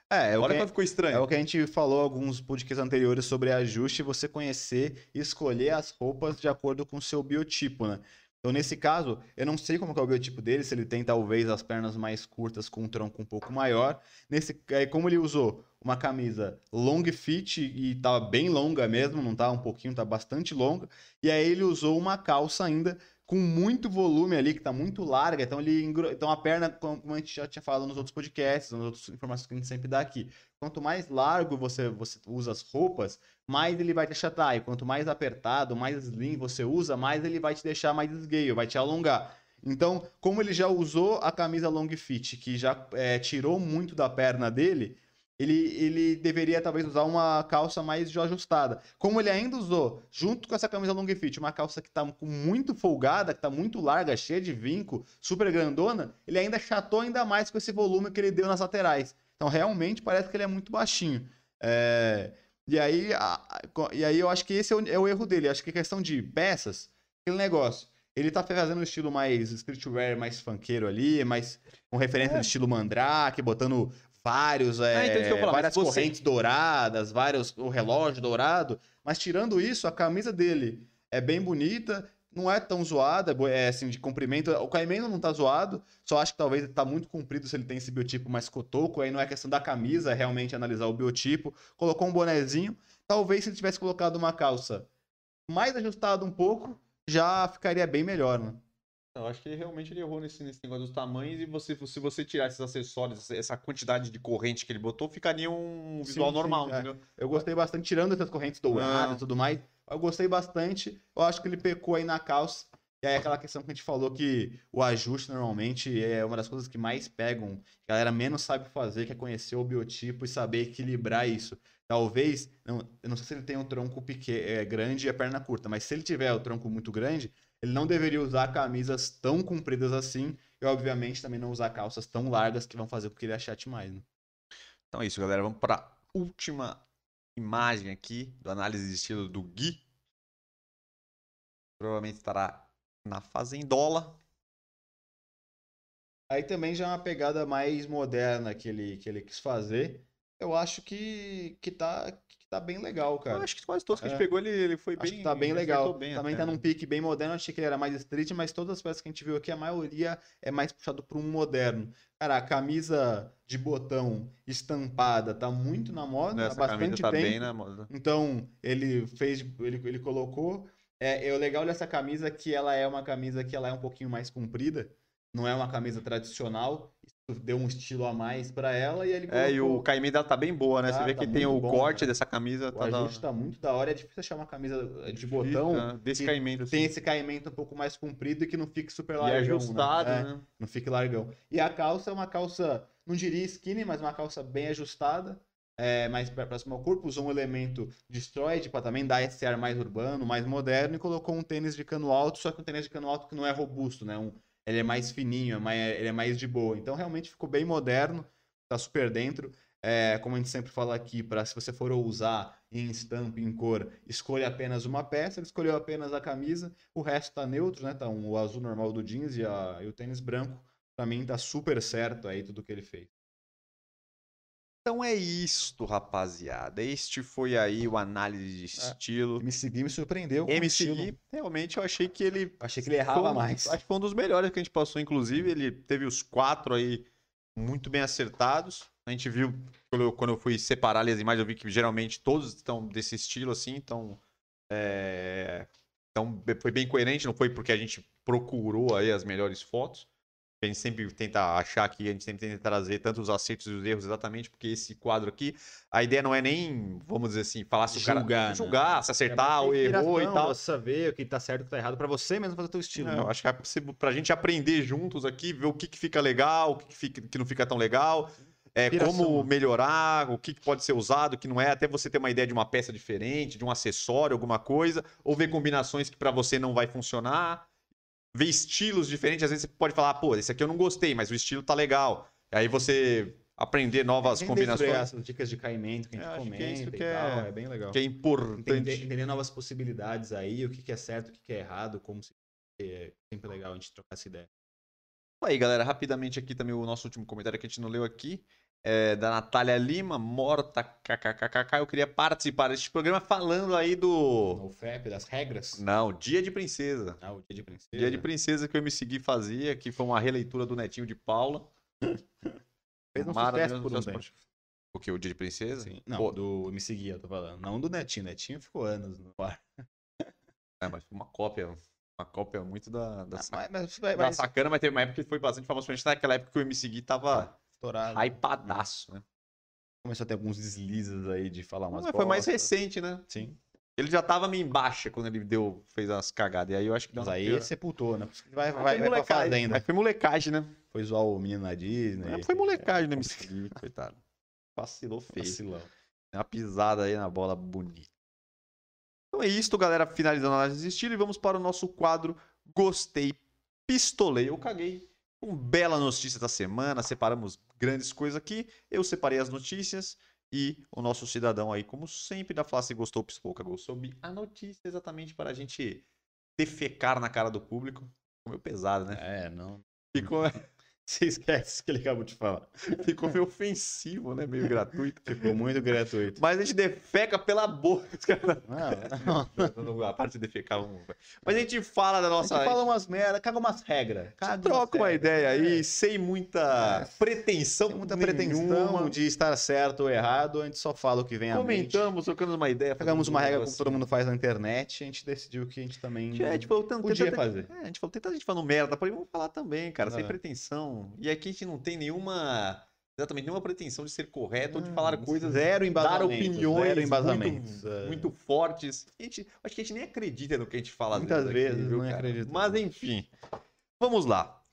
é o Olha que- ficou É estranho. o que a gente falou alguns podcasts anteriores sobre ajuste, você conhecer e escolher as roupas de acordo com o seu biotipo, né? Então, nesse caso, eu não sei como é o biotipo dele, se ele tem talvez as pernas mais curtas com um tronco um pouco maior. Nesse, aí, como ele usou uma camisa long fit e tá bem longa mesmo, não tá um pouquinho, tá bastante longa. E aí ele usou uma calça ainda com muito volume ali, que tá muito larga, então ele engro... então a perna, como a gente já tinha falado nos outros podcasts, nas outras informações que a gente sempre dá aqui, quanto mais largo você, você usa as roupas, mais ele vai te achatar. E quanto mais apertado, mais slim você usa, mais ele vai te deixar mais esgueio, vai te alongar. Então, como ele já usou a camisa long fit, que já é, tirou muito da perna dele, ele, ele deveria talvez usar uma calça mais ajustada. Como ele ainda usou, junto com essa camisa long fit, uma calça que tá muito folgada, que tá muito larga, cheia de vinco, super grandona, ele ainda achatou ainda mais com esse volume que ele deu nas laterais. Então, realmente, parece que ele é muito baixinho. É, E, aí, a- e aí, eu acho que esse é o, é o erro dele. Acho que a questão de peças, aquele negócio. Ele tá fazendo um estilo mais streetwear, mais funkeiro ali, mais com referência É. do estilo Mandrake, botando vários, Ah, então é, falar, mas várias você- correntes douradas, vários, o relógio dourado. Mas tirando isso, a camisa dele é bem bonita, não é tão zoada, é assim, de comprimento. O caimento não tá zoado, só acho que talvez ele tá muito comprido se ele tem esse biotipo mais cotoco, aí não é questão da camisa, é realmente analisar o biotipo. Colocou um bonezinho, talvez se ele tivesse colocado uma calça mais ajustada um pouco, já ficaria bem melhor, né? Eu acho que realmente ele errou nesse, nesse negócio dos tamanhos e você, se você tirar esses acessórios, essa quantidade de corrente que ele botou, ficaria um visual sim, normal, é. entendeu? Eu gostei bastante, tirando essas correntes douradas e tudo mais. Eu gostei bastante. Eu acho que ele pecou aí na calça. E aí aquela questão que a gente falou que o ajuste normalmente é uma das coisas que mais pegam. A galera menos sabe fazer, que é conhecer o biotipo e saber equilibrar isso. Talvez, não, eu não sei se ele tem um tronco pequeno, é, grande e a perna curta, mas se ele tiver o tronco muito grande, ele não deveria usar camisas tão compridas assim. E obviamente também não usar calças tão largas que vão fazer com que ele achate mais. Né? Então é isso, galera. Vamos para a última imagem aqui do análise de estilo do Gui. Provavelmente estará na fazendola. Aí também já é uma pegada mais moderna que ele, que ele quis fazer. Eu acho que, que, tá, que tá bem legal, cara. Eu acho que quase todos que a gente É. pegou, ele, ele foi Acho bem. que tá bem legal. bem Também até, tá num pique bem moderno. Achei que ele era mais street, mas todas as peças que a gente viu aqui, a maioria é mais puxado para um moderno. Cara, a camisa de botão estampada tá muito na moda há Essa camisa bastante tá tempo. bem na moda. Então, ele fez, ele, ele colocou. É, é o legal dessa camisa que ela é uma camisa que ela é um pouquinho mais comprida. Não é uma camisa tradicional. Deu um estilo a mais pra ela e ele É, e o colocou- caimento dela tá bem boa, né? Você Tá, vê tá que tem o bom, corte dessa camisa. O Tá da... ajuste tá muito da hora. É difícil achar uma camisa de difícil, botão né? Desse caimento. tem assim. esse caimento um pouco mais comprido e que não fique super E largão. ajustado, né? É, né? não fique largão. E a calça é uma calça, não diria skinny, mas uma calça bem ajustada. É, mais próximo ao corpo, usou um elemento destroyed para também dar esse ar mais urbano, mais moderno, e colocou um tênis de cano alto, só que um tênis de cano alto que não é robusto, né? Um, ele é mais fininho, é mais, ele é mais de boa. Então realmente ficou bem moderno, tá super dentro. É, como a gente sempre fala aqui, para se você for usar em estampa, em cor, escolha apenas uma peça. Ele escolheu apenas a camisa, o resto tá neutro, né? Tá um, o azul normal do jeans e, a- e o tênis branco. Pra mim tá super certo aí tudo que ele fez. Então é isto, rapaziada. Este foi aí o análise de estilo. MC Gui me surpreendeu. com o MC estilo. Gui, realmente eu achei que ele Achei que ele errava um- mais. Acho que foi um dos melhores que a gente passou, inclusive. Ele teve os quatro aí muito bem acertados. A gente viu, quando eu, quando eu fui separar as imagens, eu vi que geralmente todos estão desse estilo, assim, então. é, Então foi bem coerente, não foi porque a gente procurou aí as melhores fotos. A gente sempre tenta achar aqui, a gente sempre tenta trazer tanto os acertos e os erros, exatamente porque esse quadro aqui, a ideia não é nem, vamos dizer assim, falar se o cara Julgar, né? julgar, se acertar ou errou e tal. Você saber o que tá certo e o que tá errado pra você mesmo fazer o teu estilo. É, né? eu acho que é possível pra gente aprender juntos aqui, ver o que, que fica legal, o que, que, fica- que não fica tão legal, é, como né? melhorar, o que, que pode ser usado, o que não é, até você ter uma ideia de uma peça diferente, de um acessório, alguma coisa, ou ver combinações que pra você não vai funcionar, ver estilos diferentes, às vezes você pode falar, pô, esse aqui eu não gostei, mas o estilo tá legal. Aí você aprender novas Entender combinações, as dicas de caimento que a É, gente que é comenta isso e que é- tal, é bem legal. que é importante. Entender, entender novas possibilidades aí, o que, que é certo, o que, que é errado, como se é sempre legal a gente trocar essa ideia. Aí, galera, rapidamente aqui também o nosso último comentário que a gente não leu aqui. É da Natália Lima, morta, kkkk. Eu queria participar deste programa falando aí do. O FEP, das regras. Não, Dia de Princesa. Ah, o dia de princesa. Dia de Princesa que eu me segui fazia, que foi uma releitura do Netinho de Paula. [LAUGHS] Fez um sucesso por um tempo. O que? O Dia de Princesa? Sim. Não, Pô, do Me Seguia, eu tô falando. Não do Netinho. Netinho ficou anos no ar. [LAUGHS] É, mas foi uma cópia. Uma cópia muito da, da, sa- Mas, mas, da sacana, mas teve uma época que foi bastante famoso. Naquela época que o MC Gui tava estourar. hypadaço, né? Começou a ter alguns deslizes aí de falar umas Mas foi mais recente, né? Sim. Ele já tava meio em baixa quando ele deu, fez as cagadas. E aí eu acho que deu Mas aí pior- sepultou, né? Vai, vai, foi vai pra fazenda. Mas foi molecagem, né? Foi zoar o menino na Disney. É, foi molecagem, né, MC Gui, [LAUGHS] coitado. Vacilou feio. Vacilão. Uma pisada aí na bola bonita. Então é isso, galera. Finalizando a análise de estilo e vamos para o nosso quadro Gostei, Pistolei. Eu caguei. Com bela notícia da semana. Separamos grandes coisas aqui. Eu separei as notícias e o nosso cidadão aí, como sempre, da se gostou, piscou, cagou, soube a notícia exatamente para a gente defecar na cara do público. Ficou meio pesado, né? É, não. Ficou, [LAUGHS] Você esquece que ele acabou de falar. [LAUGHS] ficou meio ofensivo, né? Meio gratuito. Ficou muito gratuito. Mas a gente defeca pela boca. Os caras Não, não. [LAUGHS] A parte de defecar um. Mas a gente fala da A nossa. gente fala umas merda, caga umas regras. a troca uma regras. ideia aí, É. sem muita É. pretensão. Tem muita pretensão de estar certo ou errado, a gente só fala o que vem à mente. Comentamos, trocamos uma ideia. Pegamos uma regra um como todo mundo faz na internet, a gente decidiu que a gente também assim. É, a gente falou tanto, podia tenta- fazer. É, a gente falou, tenta a gente falando merda, vamos falar também, cara, sem É. E aqui a gente não tem nenhuma. Exatamente, nenhuma pretensão de ser correto ou de falar coisas. zero Dar embasamento, opiniões zero muito, embasamentos, é. muito fortes. A gente, acho que a gente nem acredita no que a gente fala. Muitas aqui, vezes viu, não cara? acredita. Mas enfim, vamos lá.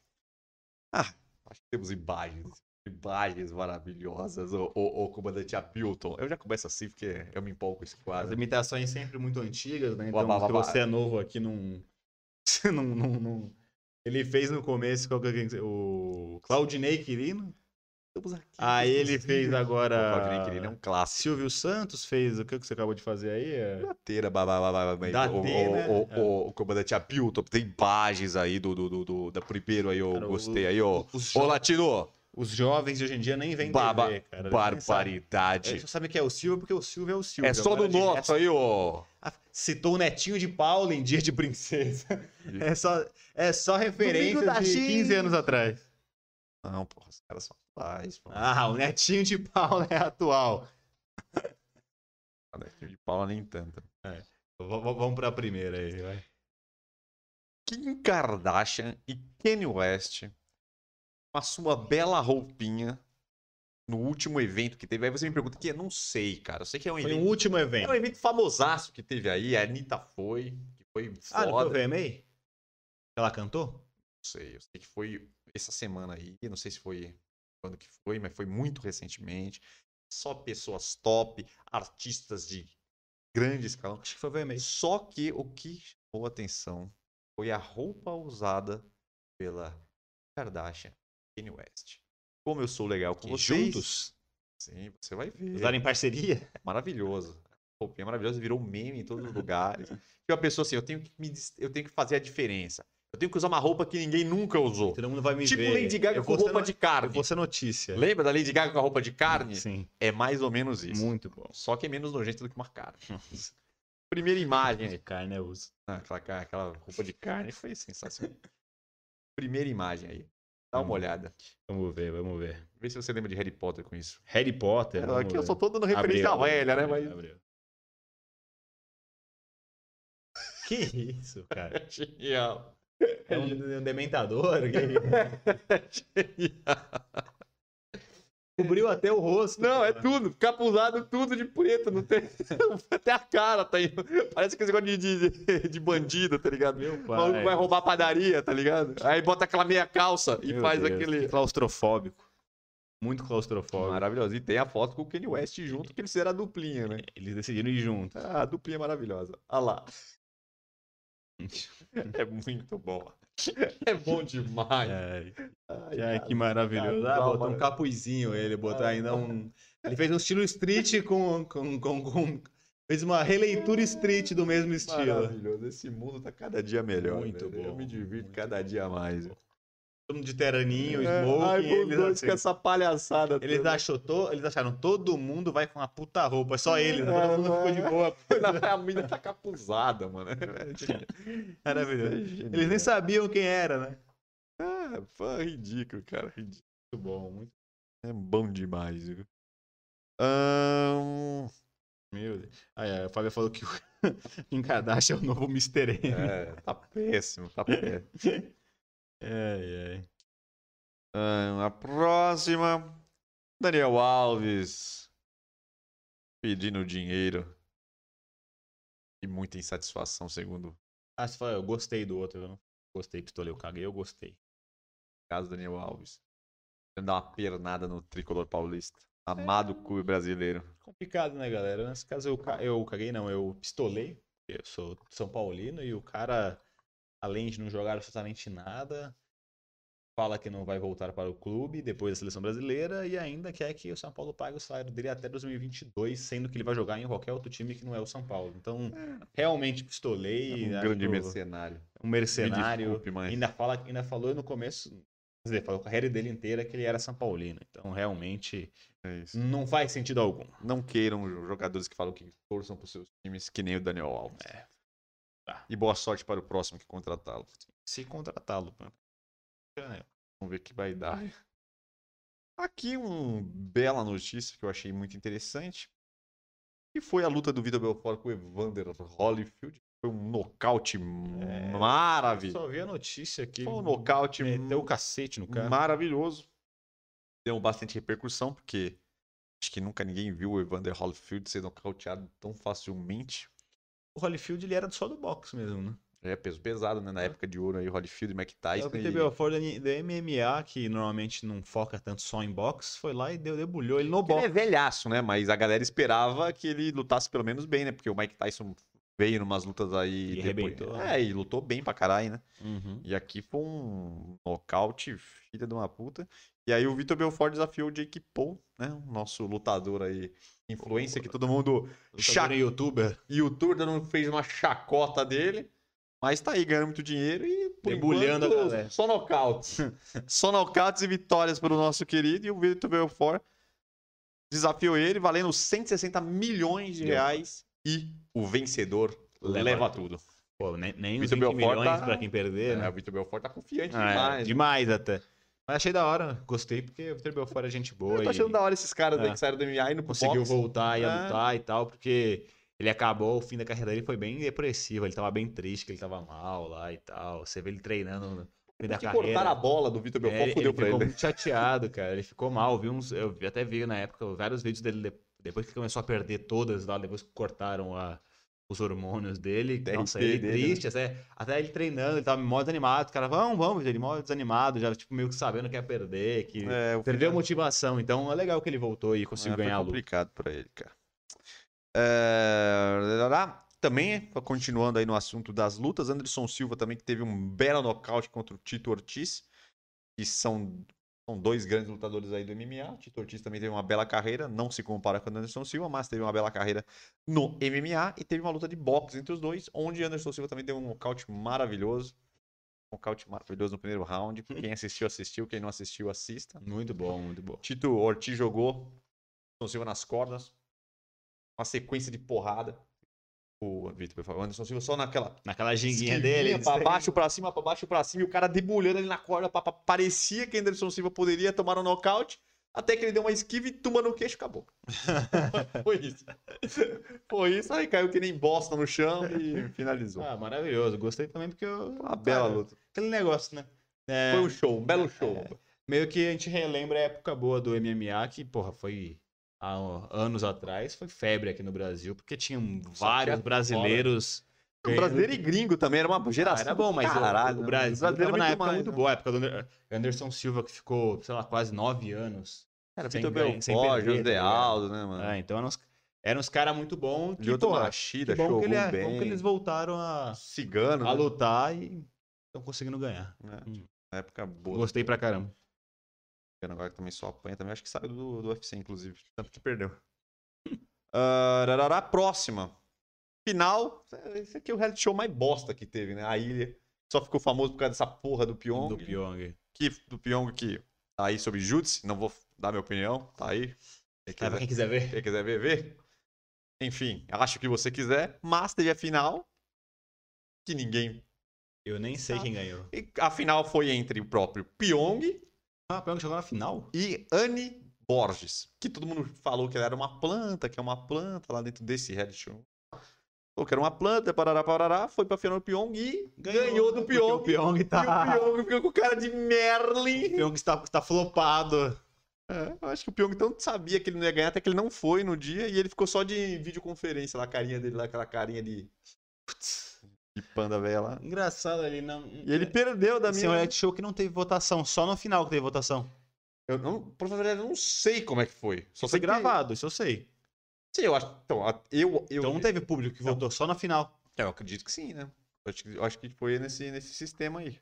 Ah, acho que temos imagens. Imagens maravilhosas. O, o, o comandante Hamilton. Eu já começo assim porque eu me empolgo com esse As quadro. imitações sempre muito antigas, né? Então, bah, se você é novo aqui, não... [LAUGHS] Não, não, não- Ele fez no começo qual que é o Claudinei Quirino. Estamos aqui. Aí ele fez O agora... Claudinei Quirino é um clássico. Silvio Santos fez o que você acabou de fazer aí? É... Dateira, babá, babá, babá. Da o, o- né? o- É. o- o comandante Hamilton tem imagens aí do, do, do, do- da primeiro aí, eu Cara, gostei o- aí, ó. Ô, Latino! Os jovens de hoje em dia nem vêm Baba- TV, cara. Barbaridade. Eles só sabem que é o Silvio porque o Silvio é o Silvio. É só do nosso aí, ó. Ah, Citou o netinho de Paula em Dia de Princesa. É só, é só referência da de China. 15 anos atrás. Não, porra, os caras são atuais, pô. Ah, o netinho de Paula é atual. [LAUGHS] De Paula nem tanto. V- v- vamos pra primeira aí, vai. Kim Kardashian e Kanye West com a sua bela roupinha no último evento que teve. Aí você me pergunta que eu não sei, cara. Eu sei que é um Foi evento. um último É evento. um evento famosaço que teve aí. A Anitta foi, que foi Ah, não foi o foda. VMA? Ela cantou? Não sei, eu sei que foi essa semana aí. Não sei se foi quando que foi, mas foi muito recentemente. Só pessoas top, artistas de grande escalão. Acho que foi o VMA. Só que o que chamou a atenção foi a roupa usada pela Kardashian Kanye West. Como eu sou legal com Que vocês. juntos? Sim, você vai ver. Usaram em parceria? Maravilhoso. Roupinha maravilhosa, virou meme em todos os lugares. E uma pessoa assim, eu tenho que, me, eu tenho que fazer a diferença. Eu tenho que usar uma roupa que ninguém nunca usou. Todo mundo vai me Tipo ver. Lady Gaga eu com roupa no- de Eu carne. vou ser notícia. Lembra da Lady Gaga com a roupa de carne? Sim. É mais ou menos isso. Muito bom. Só que é menos nojento do que uma carne. Primeira imagem aí. Carne é uso. Ah, Aquela, aquela roupa de carne foi sensacional. Primeira imagem aí. Dá uma Hum. olhada. Vamos ver, vamos ver. Vê se você lembra de Harry Potter com isso. Harry Potter. É, aqui eu só tô dando referência Abriu, velha, né? Mas. Que isso, cara? [LAUGHS] genial. É um, um dementador? [LAUGHS] Que... genial. Cobriu até o rosto. Não, é cara. tudo. Capuzado, tudo de preto. Não tem... [LAUGHS] Até a cara tá aí. Parece que esse negócio de, de, de bandido, tá ligado? Meu O maluco vai pai. roubar a padaria, tá ligado? Aí bota aquela meia calça e Meu faz Deus. aquele. Claustrofóbico. Muito claustrofóbico. Maravilhoso. E tem a foto com o Kanye West junto, que eles fizeram a duplinha, né? Eles decidiram ir junto. Ah, a duplinha maravilhosa. Olha lá. [LAUGHS] É muito bom. [LAUGHS] É bom demais. Ai, Ai, ai, cara. que maravilhoso. Ah, um capuzinho ele, botou Ah, ainda um... Ele fez um estilo street com... com, com, com- Fez uma releitura street do mesmo estilo. Maravilhoso. Esse mundo tá cada dia melhor. Muito velho. Eu bom, me divirto cada dia mais. Todo mundo de teraninho, É, smoking. eles, assim, com essa palhaçada. eles, toda. achou to- eles acharam todo mundo vai com uma puta roupa, só eles. né? É, Todo mundo ficou de boa. [LAUGHS] a menina tá capuzada, mano. [LAUGHS] Maravilhoso. É Eles nem sabiam quem era, né? Ah, pô, ridículo, cara. Ridículo. Muito bom, muito É bom demais, viu? Ahn, Meu Deus. Aí, a Fábio falou que o [LAUGHS] Kim Kardashian é o novo Mr. M. É, tá péssimo, tá péssimo. Ai, ai. Ahn, a próxima. Daniel Alves. Pedindo dinheiro. E muita insatisfação, segundo Ah, você falou, eu gostei do outro. Eu não gostei, pistolei, eu caguei, eu gostei. caso Daniel Alves. Dar uma pernada no tricolor paulista. Amado clube brasileiro. Complicado, né, galera? Nesse caso eu, eu caguei, não, eu pistolei. Eu sou São Paulino e o cara, além de não jogar absolutamente nada, fala que não vai voltar para o clube depois da seleção brasileira e ainda quer que o São Paulo pague o salário dele até 2022, sendo que ele vai jogar em qualquer outro time que não é o São Paulo. Então, É realmente pistolei. um acho grande mercenário. um mercenário. Me desculpe, mas- Ainda, fala, ainda falou no começo, quer dizer, falou a carreira dele inteira que ele era São Paulino. Então, realmente, É não faz sentido algum. Não queiram jogadores que falam que torçam para seus times, que nem o Daniel Alves. É. Tá. E boa sorte para o próximo que contratá-lo. Se contratá-lo. né? Vamos ver o que vai dar. Aqui uma bela notícia que eu achei muito interessante. Que foi a luta do Vitor Belfort com o Evander Holyfield. Foi um nocaute maravilhoso. Só vi a notícia aqui. Foi um nocaute Meteu o cacete no cara. maravilhoso. Deu bastante repercussão, porque acho que nunca ninguém viu o Evander Holyfield ser nocauteado tão facilmente. O Holyfield, ele era só do boxe mesmo, né? É, peso pesado, né? Na época de ouro aí, Holyfield e Mike É Tyson. o que e- teve o Ford da MMA, que normalmente não foca tanto só em boxe, foi lá e deu, debulhou ele no Que ele é boxe. velhaço, né? Mas a galera esperava que ele lutasse pelo menos bem, né? Porque o Mike Tyson veio numas lutas aí. E depois- arrebentou. É, e lutou bem pra caralho, né? Uhum. E aqui foi um nocaute, filha de uma puta. E aí o Vitor Belfort desafiou o Jake Paul, né? O nosso lutador aí, influência, que todo mundo. E youtuber. youtuber não fez uma chacota dele. Mas tá aí ganhando muito dinheiro e por Debulhando a galera. só nocautes. [LAUGHS] só nocautes e vitórias para o nosso querido. E o Vitor Belfort desafiou ele, valendo 160 milhões de reais. E o vencedor leva, Leva tudo. Pô, nem, nem Vitor 20 Belfort milhões tá- pra quem perder, É, né? o Vitor Belfort tá confiante Ah, é, demais. demais até. Mas achei da hora, gostei, porque o Vitor Belfort é gente boa Eu tô e achando da hora esses caras É. que saíram do MMA e no conseguiu boxe. voltar e É. lutar e tal, porque ele acabou, o fim da carreira dele foi bem depressivo, ele tava bem triste, que ele tava mal lá e tal. Você vê ele treinando no fim da carreira. cortaram a bola do Vitor É, Belfort, ele, fudeu ele pra ficou ele. muito chateado, cara. Ele ficou mal. Vi uns, eu até vi na época vários vídeos dele de- depois que começou a perder todas lá, depois que cortaram a- os hormônios dele. DRT Nossa, ele dele, né? triste, até, até ele treinando, ele tava mó desanimado. O cara, vamos, vamos, ele mó desanimado, já tipo, meio que sabendo que ia perder, que É, perdeu a motivação. Então é legal que ele voltou e conseguiu É, ganhar a luta. complicado pra ele, cara. É, Também, continuando aí no assunto das lutas, Anderson Silva também que teve um belo nocaute contra o Tito Ortiz, que são, são dois grandes lutadores aí do MMA. Tito Ortiz também teve uma bela carreira, não se compara com o Anderson Silva, mas teve uma bela carreira no MMA e teve uma luta de boxe entre os dois, onde Anderson Silva também deu um nocaute maravilhoso. nocaute maravilhoso no primeiro round. Quem assistiu, assistiu. Quem não assistiu, assista. Muito bom, muito bom. Tito Ortiz jogou. Anderson Silva nas cordas. Uma sequência de porrada. O Vitor, por favor. O Anderson Silva só naquela. Naquela esquivinha dele. Pra baixo, pra cima, pra baixo, pra cima. E o cara debulhando ali na corda. pá, pá, Parecia que Anderson Silva poderia tomar um nocaute. Até que ele deu uma esquiva e tumba no queixo acabou. [LAUGHS] Foi isso. Foi isso. Aí caiu que nem bosta no chão e finalizou. Ah, maravilhoso. Gostei também porque eu. Uma bela cara, luta. Aquele negócio, né? É, Foi um show, um belo show. Meio que a gente relembra a época boa do MMA, que, porra, foi há anos atrás, foi febre aqui no Brasil, porque tinham vários brasileiros. O brasileiro e gringo também era uma Ah, geração. era bom, mas o- Caralho, o, né? Brasil, brasileiro tava na época mais, muito né? boa, a época do Ander- Anderson Silva, que ficou, sei lá, quase nove anos. Era Vitor Belfort, José tá? Aldo, né, mano? É, então eram uns, eram uns caras muito bons que, Lyoto Machida, que bom que, Shogun ele, bem. bom que eles voltaram a, Cigano, a né? lutar e estão conseguindo ganhar. É, Hum. época boa. Gostei pra caramba. Agora que também só apanha também. Acho que saiu do, do UFC, inclusive. Tanto que perdeu. Ah, rarará, próxima. Final. Esse aqui é o reality show mais bosta que teve, né? A ilha. Só ficou famoso por causa dessa porra do Pyong. Do Pyong. Que, do Pyong que tá aí sobre Jutsu. Não vou dar minha opinião. Tá aí. Quem Tá, pra quiser, quem quiser ver. quem quiser ver, vê. Enfim, acho que você quiser. Mas teve a final. Que ninguém Eu nem sei quem ganhou. E a final foi entre o próprio Pyong Ah, o Pyong chegou na final? e Anne Borges. Que todo mundo falou que ela era uma planta, que é uma planta lá dentro desse reality show. Falou que era uma planta, parará, parará. Foi pra final do Pyong e ganhou, do Porque Pyong. O Pyong E tá. o Pyong ficou com cara de Merlin. O Pyong está, está flopado. É, eu acho que o Pyong tanto sabia que ele não ia ganhar, até que ele não foi no dia. E ele ficou só de videoconferência lá, a carinha dele lá, aquela carinha de... De panda velha lá. Engraçado ali, não. E ele perdeu da Assim, minha... um reality show que não teve votação, só no final que teve votação. Eu não, por favor, eu não sei como é que foi. Só Só sei foi que- gravado, isso eu sei. Sim, eu acho. Então, eu, eu, Então não teve público que Não. votou, só na final. eu acredito que sim, né? Eu acho que, eu acho que foi nesse, nesse sistema aí.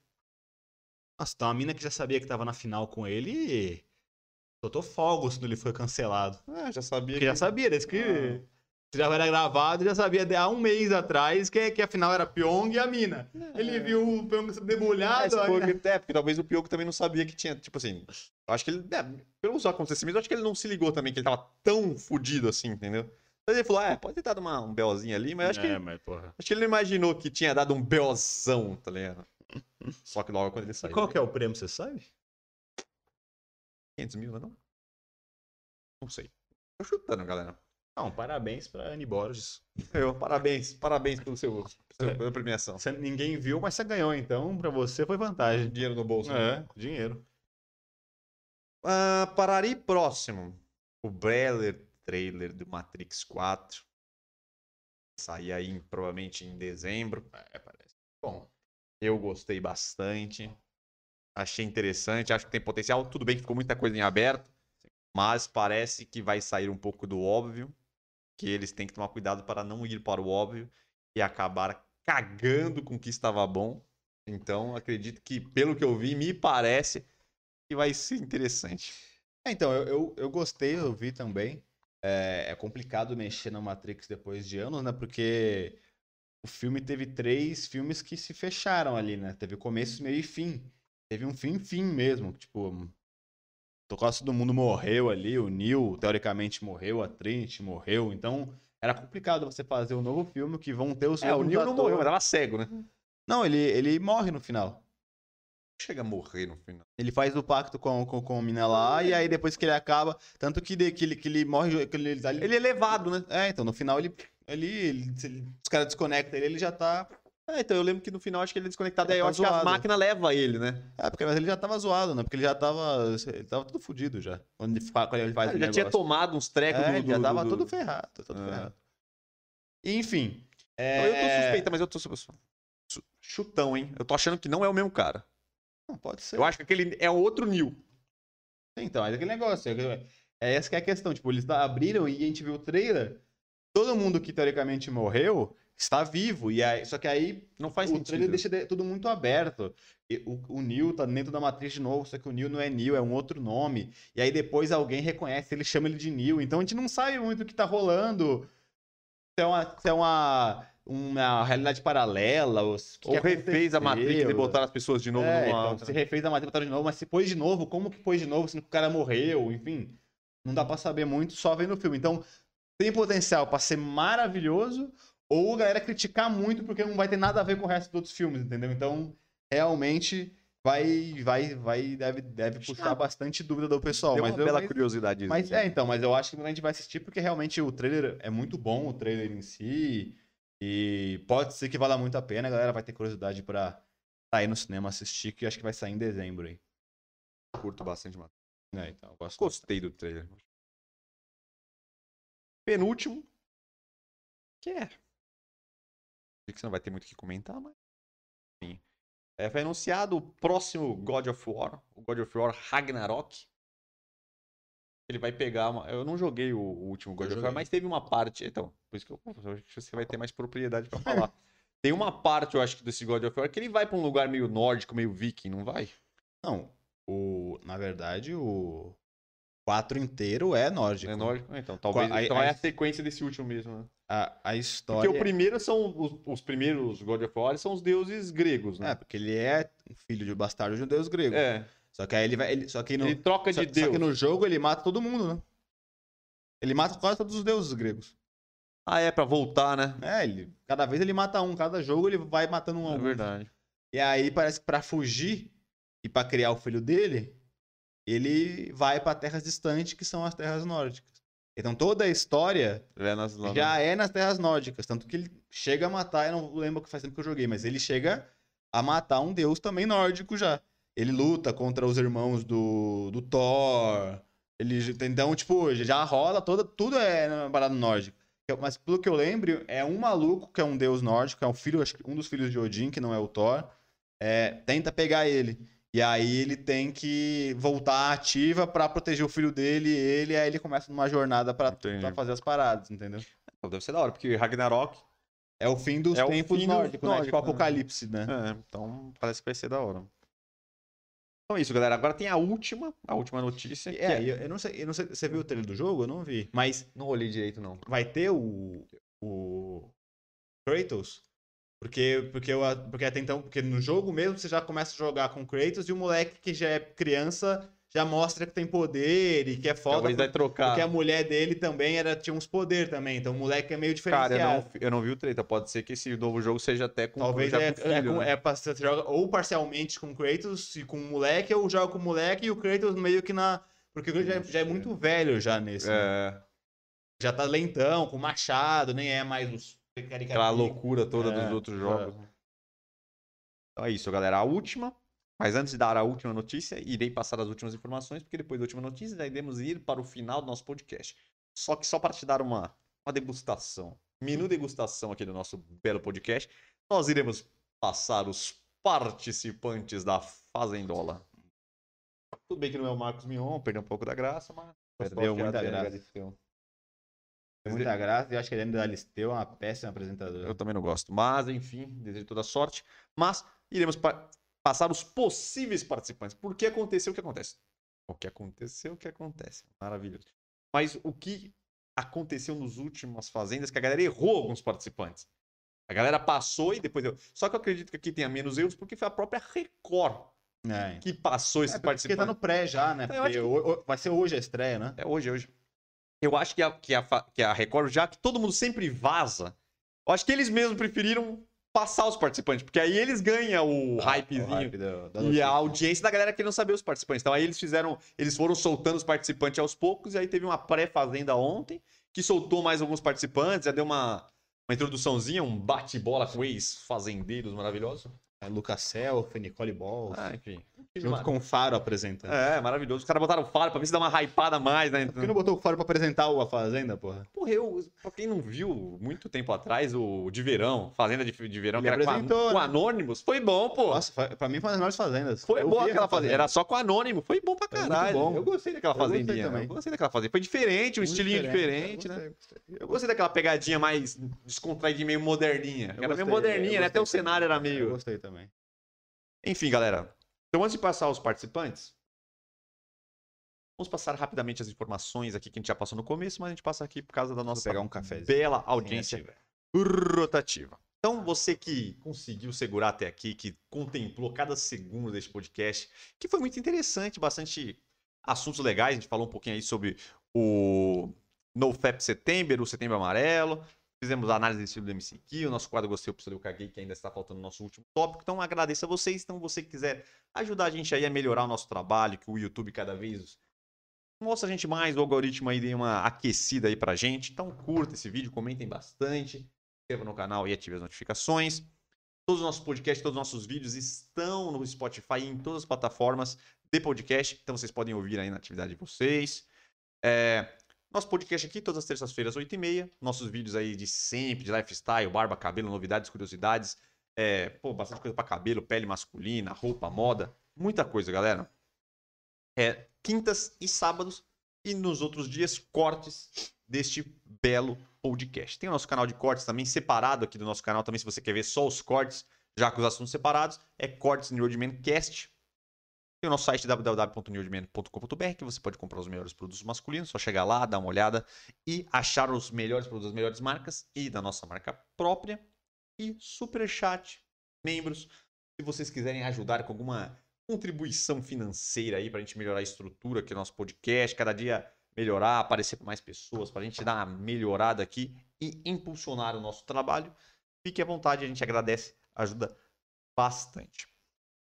Nossa, então a mina que já sabia que tava na final com ele. Soltou fogos quando ele foi cancelado. Ah, já sabia Porque já sabia, desde que já era gravado, já sabia de- há um mês atrás que, que a final era Pyong e a mina. Ele viu o Pyong debulhado. aí- foi, é, porque talvez o Pioco também não sabia que tinha, tipo assim. Eu acho que ele, é, pelos acontecimentos, eu acho que ele não se ligou também que ele tava tão fudido assim, entendeu? Então ele falou, ah, pode ter dado uma, um BOzinho ali, mas acho, É, que, mas porra. acho que ele não imaginou que tinha dado um BOzão, tá ligado? Só que logo quando ele E saiu. qual que é o prêmio, você sabe? 500 mil, não é não? Não sei. Tô chutando, galera. Não, parabéns pra Anne Borges. [LAUGHS] Eu, parabéns, parabéns pelo seu, pela premiação. Você- ninguém viu, mas você ganhou, então pra você foi vantagem. Dinheiro no bolso. né? É, dinheiro. Ah, Parari próximo. O Breller trailer do Matrix 4. Sair aí provavelmente em dezembro. É, parece. Bom, Eu gostei bastante. Achei interessante, acho que tem potencial. Tudo bem que ficou muita coisa em aberto, mas parece que vai sair um pouco do óbvio. Que eles têm que tomar cuidado para não ir para o óbvio e acabar cagando com o que estava bom. Então, acredito que, pelo que eu vi, me parece que vai ser interessante. É, então, eu, eu, eu gostei, eu vi também. É, é complicado mexer na Matrix depois de anos, né? Porque o filme teve três filmes que se fecharam ali, né? Teve começo, meio e fim. Teve um fim, fim mesmo. Tipo, quase todo mundo morreu ali. O Neo, teoricamente, morreu. A Trinity morreu. Então, era complicado você fazer um novo filme que vão ter os É, o Neo não morreu, mas tava cego, né? Não, ele, ele morre no final. Chega a morrer no final. Ele faz o pacto com, com, com a mina lá, e aí depois que ele acaba. Tanto que, de- que, ele, que ele morre. Que ele, ele, Ele é levado, né? É, então no final ele. ele, ele- ele- os caras desconectam ele, ele já tá. É, então eu lembro que no final acho que ele é desconectado. Ele Aí eu tá acho que a zoado. máquina leva ele, né? É, porque mas ele já tava zoado, né? Porque ele já tava. Ele tava tudo fudido já. Quando ele, quando ele faz ele já tinha negócio. tomado uns trecos É, do, ele já do- tava do- todo ferrado. Todo É. ferrado. Enfim. É... Eu tô suspeita, mas eu tô chutão, hein? Eu tô achando que não é o mesmo cara. Não, pode ser. Eu acho que aquele é outro Neil. Então, é aquele negócio. É, é essa que é a questão. Tipo, eles abriram e a gente viu o trailer. Todo mundo que teoricamente morreu está vivo. E aí, só que aí Não faz o sentido. trailer deixa de- tudo muito aberto. E o, o Neo tá dentro da matriz de novo, só que o Neo não é Neo, é um outro nome. E aí depois alguém reconhece, ele chama ele de Neo. Então a gente não sabe muito o que tá rolando. Se é uma. Se é uma uma realidade paralela. Os, que Ou que refez a Matrix e botaram as pessoas de novo É, numa então, outra. se refez a Matrix, botaram de novo, mas se pôs de novo, como que pôs de novo, sendo que o cara morreu, enfim. Não dá pra saber muito só vendo o filme. Então, tem potencial pra ser maravilhoso, ou a galera criticar muito porque não vai ter nada a ver com o resto dos outros filmes, entendeu? Então, realmente vai vai vai deve deve puxar bastante dúvida do pessoal, Deu mas uma eu- bela mas- curiosidade. mas é, então, mas eu acho que a gente vai assistir porque realmente o trailer é muito bom, o trailer em si. E pode ser que valha muito a pena, a galera vai ter curiosidade pra sair no cinema assistir, que acho que vai sair em dezembro aí. curto bastante, mano. É, então. Gostei do trailer. Penúltimo. Que é. Você não vai ter muito o que comentar, mas. Enfim. É, foi anunciado o próximo God of War, o God of War Ragnarok. Ele vai pegar. Uma... Eu não joguei o, o último God Eu of War, joguei. mas teve uma parte. Então, por isso que eu, eu acho que você vai ter mais propriedade pra [LAUGHS] falar. Tem uma parte, eu acho, que desse God of War que ele vai pra um lugar meio nórdico, meio viking, não vai? Não, o, na verdade, o 4 inteiro é nórdico. É nórdico? Então, talvez. Aí- então é aí- a sequência desse último mesmo, né? A, a história. Porque o primeiro são os, os primeiros God of War são os deuses gregos, É, né? porque ele é um filho de bastardo de um deus grego. É. Só que aí ele vai. Ele, só que no, Ele troca de só, deus. só que no jogo ele mata todo mundo, né? Ele mata quase todos os deuses gregos. Ah, é, pra voltar, né? É, ele, cada vez ele mata um, cada jogo ele vai matando um É verdade. E aí parece que pra fugir e pra criar o filho dele, ele vai pra terras distantes, que são as terras nórdicas. Então toda a história É nas, já é nas terras nórdicas, tanto que ele chega a matar, eu não lembro que faz tempo que eu joguei, mas ele chega a matar um deus também nórdico já. Ele luta contra os irmãos do, do Thor. Ele, então, tipo, já rola toda, tudo é na parada nórdica. Mas pelo que eu lembro, é um maluco que é um deus nórdico, é um filho, acho que um dos filhos de Odin, que não é o Thor, é, tenta pegar ele. E aí ele tem que voltar ativa pra proteger o filho dele e ele, aí ele começa numa jornada pra fazer as paradas, entendeu? Deve ser da hora, porque Ragnarok. É o fim dos É tempos fim nórdicos, né? Tipo né? apocalipse, né? É, então parece que vai ser da hora. Então é isso, galera. Agora tem a última, a última notícia. que É, eu, eu não sei, eu não sei, você viu o trailer do jogo? Eu não vi. Mas Não olhei direito, não. vai ter o, o Kratos? Porque, porque, eu, porque até então, porque no jogo mesmo você já começa a jogar com Kratos e o moleque que já é criança já mostra que tem poder e que é foda. Talvez vai trocar. Porque a mulher dele também era, tinha uns poder também, então o moleque é meio diferenciado. Cara, eu não, eu não vi o trailer. Pode ser que esse novo jogo seja até com Talvez é, com filho, é, com, né? é você joga ou parcialmente com Kratos e com o moleque, ou joga com o moleque e o Kratos meio que na. Porque o Kratos já, é- já é muito velho já nesse. né? É, Já tá lentão, com machado, nem é mais os. Aquela loucura toda É, dos outros é. jogos. né? Então é isso, galera. A última. Mas antes de dar a última notícia, irei passar as últimas informações, porque depois da última notícia iremos ir para o final do nosso podcast. Só que só para te dar uma, uma degustação, menu degustação aqui do nosso belo podcast, nós iremos passar os participantes da Fazendola. Tudo bem que não é o Marcos Mion, perdeu um pouco da graça, mas... Perdeu muita Adriano graça. Muita graça, eu acho que ele ainda Galisteu é uma péssima apresentadora. Eu também não gosto. Mas, enfim, desejo toda sorte. Mas iremos pa- passar os possíveis participantes. Por que aconteceu o que acontece? O que aconteceu, o que acontece. Maravilhoso. Mas o que aconteceu nos últimas fazendas que a galera errou alguns participantes. A galera passou e depois deu. Só que eu acredito que aqui tenha menos erros porque foi a própria Record É. que passou esses É, porque tá no pré já, né? Eu Porque que- vai ser hoje a estreia, né? É hoje, é hoje. Eu acho que a, que, a, que a Record, já que todo mundo sempre vaza, eu acho que eles mesmos preferiram passar os participantes, porque aí eles ganham o hypezinho. O hype da- da E a audiência da galera que não sabia os participantes. Então aí eles fizeram, eles foram soltando os participantes aos poucos, e aí teve uma pré-fazenda ontem, que soltou mais alguns participantes, já deu uma, uma introduçãozinha, um bate-bola com ex-fazendeiros maravilhoso. É, Lucas Self, Nicole Ball. Ah, enfim. junto com o Faro apresentando. É, maravilhoso. Os caras botaram o faro pra ver se dá uma hypada a mais, né? Por que não botou o Faro pra apresentar o A Fazenda, porra? Porra, eu, pra quem não viu, muito tempo atrás, o de verão, Fazenda de, de Verão, Ele que era com, apresentou, a, com né? Anônimos, foi bom, pô. Nossa, fa- pra mim foi uma das melhores fazendas. foi boa aquela fazenda. Era só com Anônimo, foi bom pra Foi caralho. bom. Eu gostei daquela Eu gostei fazendinha. também. Eu gostei daquela fazenda. Foi diferente, um Muito estilinho diferente, Eu né? gostei, gostei. Eu gostei daquela pegadinha mais descontraída, meio moderninha. Era meio gostei, moderninha, né? Até o gostei cenário era também. Eu meio. gostei também. Enfim, galera. Então, antes de passar os participantes, vamos passar rapidamente as informações aqui que a gente já passou no começo, mas a gente passa aqui por causa da nossa pegar um cafezinho. bela audiência Sim, rotativa. Então, você que conseguiu segurar até aqui, que contemplou cada segundo deste podcast, que foi muito interessante, bastante assuntos legais. A gente falou um pouquinho aí sobre o NoFap Setembro, o Setembro Amarelo. Fizemos a análise do estilo do MC Key, o nosso quadro Gostei, o eu caguei, que ainda está faltando no nosso último tópico. Então, agradeço a vocês. Então, você que quiser ajudar a gente aí a melhorar o nosso trabalho, que o YouTube cada vez mostra a gente mais, o algoritmo aí dê uma aquecida aí pra gente. Então, curta esse vídeo, comentem bastante inscreva no canal e ative as notificações. Todos os nossos podcasts, todos os nossos vídeos estão no Spotify e em todas as plataformas de podcast, então vocês podem ouvir aí na atividade de vocês. É, nosso podcast aqui, todas as terças-feiras, 8h30. Nossos vídeos aí de sempre, de lifestyle, barba, cabelo, novidades, curiosidades. É, pô, bastante coisa para cabelo, pele masculina, roupa, moda. Muita coisa, galera. É, quintas e sábados. E nos outros dias, cortes deste belo podcast. Tem o nosso canal de cortes também separado aqui do nosso canal também, se você quer ver só os cortes, já com os assuntos separados, é Cortes Newdman Cast. Tem o nosso site www.newdman.com.br que você pode comprar os melhores produtos masculinos, só chegar lá, dar uma olhada e achar os melhores produtos das melhores marcas e da nossa marca própria. E super chat, membros, se vocês quiserem ajudar com alguma contribuição financeira aí para a gente melhorar a estrutura aqui do nosso podcast, cada dia melhorar, aparecer para mais pessoas, para a gente dar uma melhorada aqui e impulsionar o nosso trabalho. Fique à vontade, a gente agradece, ajuda bastante.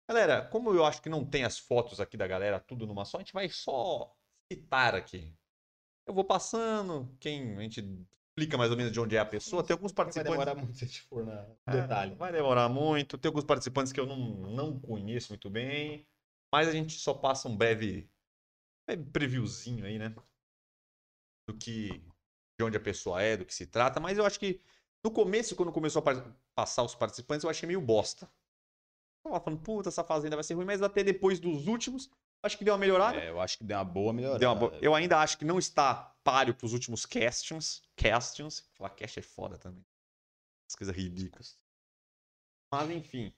Galera, como eu acho que não tem as fotos aqui da galera tudo numa só, a gente vai só citar aqui. Eu vou passando, quem a gente explica mais ou menos de onde é a pessoa. Tem alguns participantes. Vai demorar muito se a gente for na É, detalhe. vai demorar muito. Tem alguns participantes que eu não, não conheço muito bem. Mas a gente só passa um breve, breve previewzinho aí, né? Do que. De onde a pessoa é, do que se trata. Mas eu acho que no começo, quando começou a passar os participantes, eu achei meio bosta. Tava falando, puta, essa fazenda vai ser ruim, mas até depois dos últimos, acho que deu uma melhorada. É, eu acho que deu uma boa melhorada. Deu uma boa- Eu ainda acho que não está páreo para os últimos castings. Castings. Falar cast é foda também. As coisas ridículas. Mas enfim.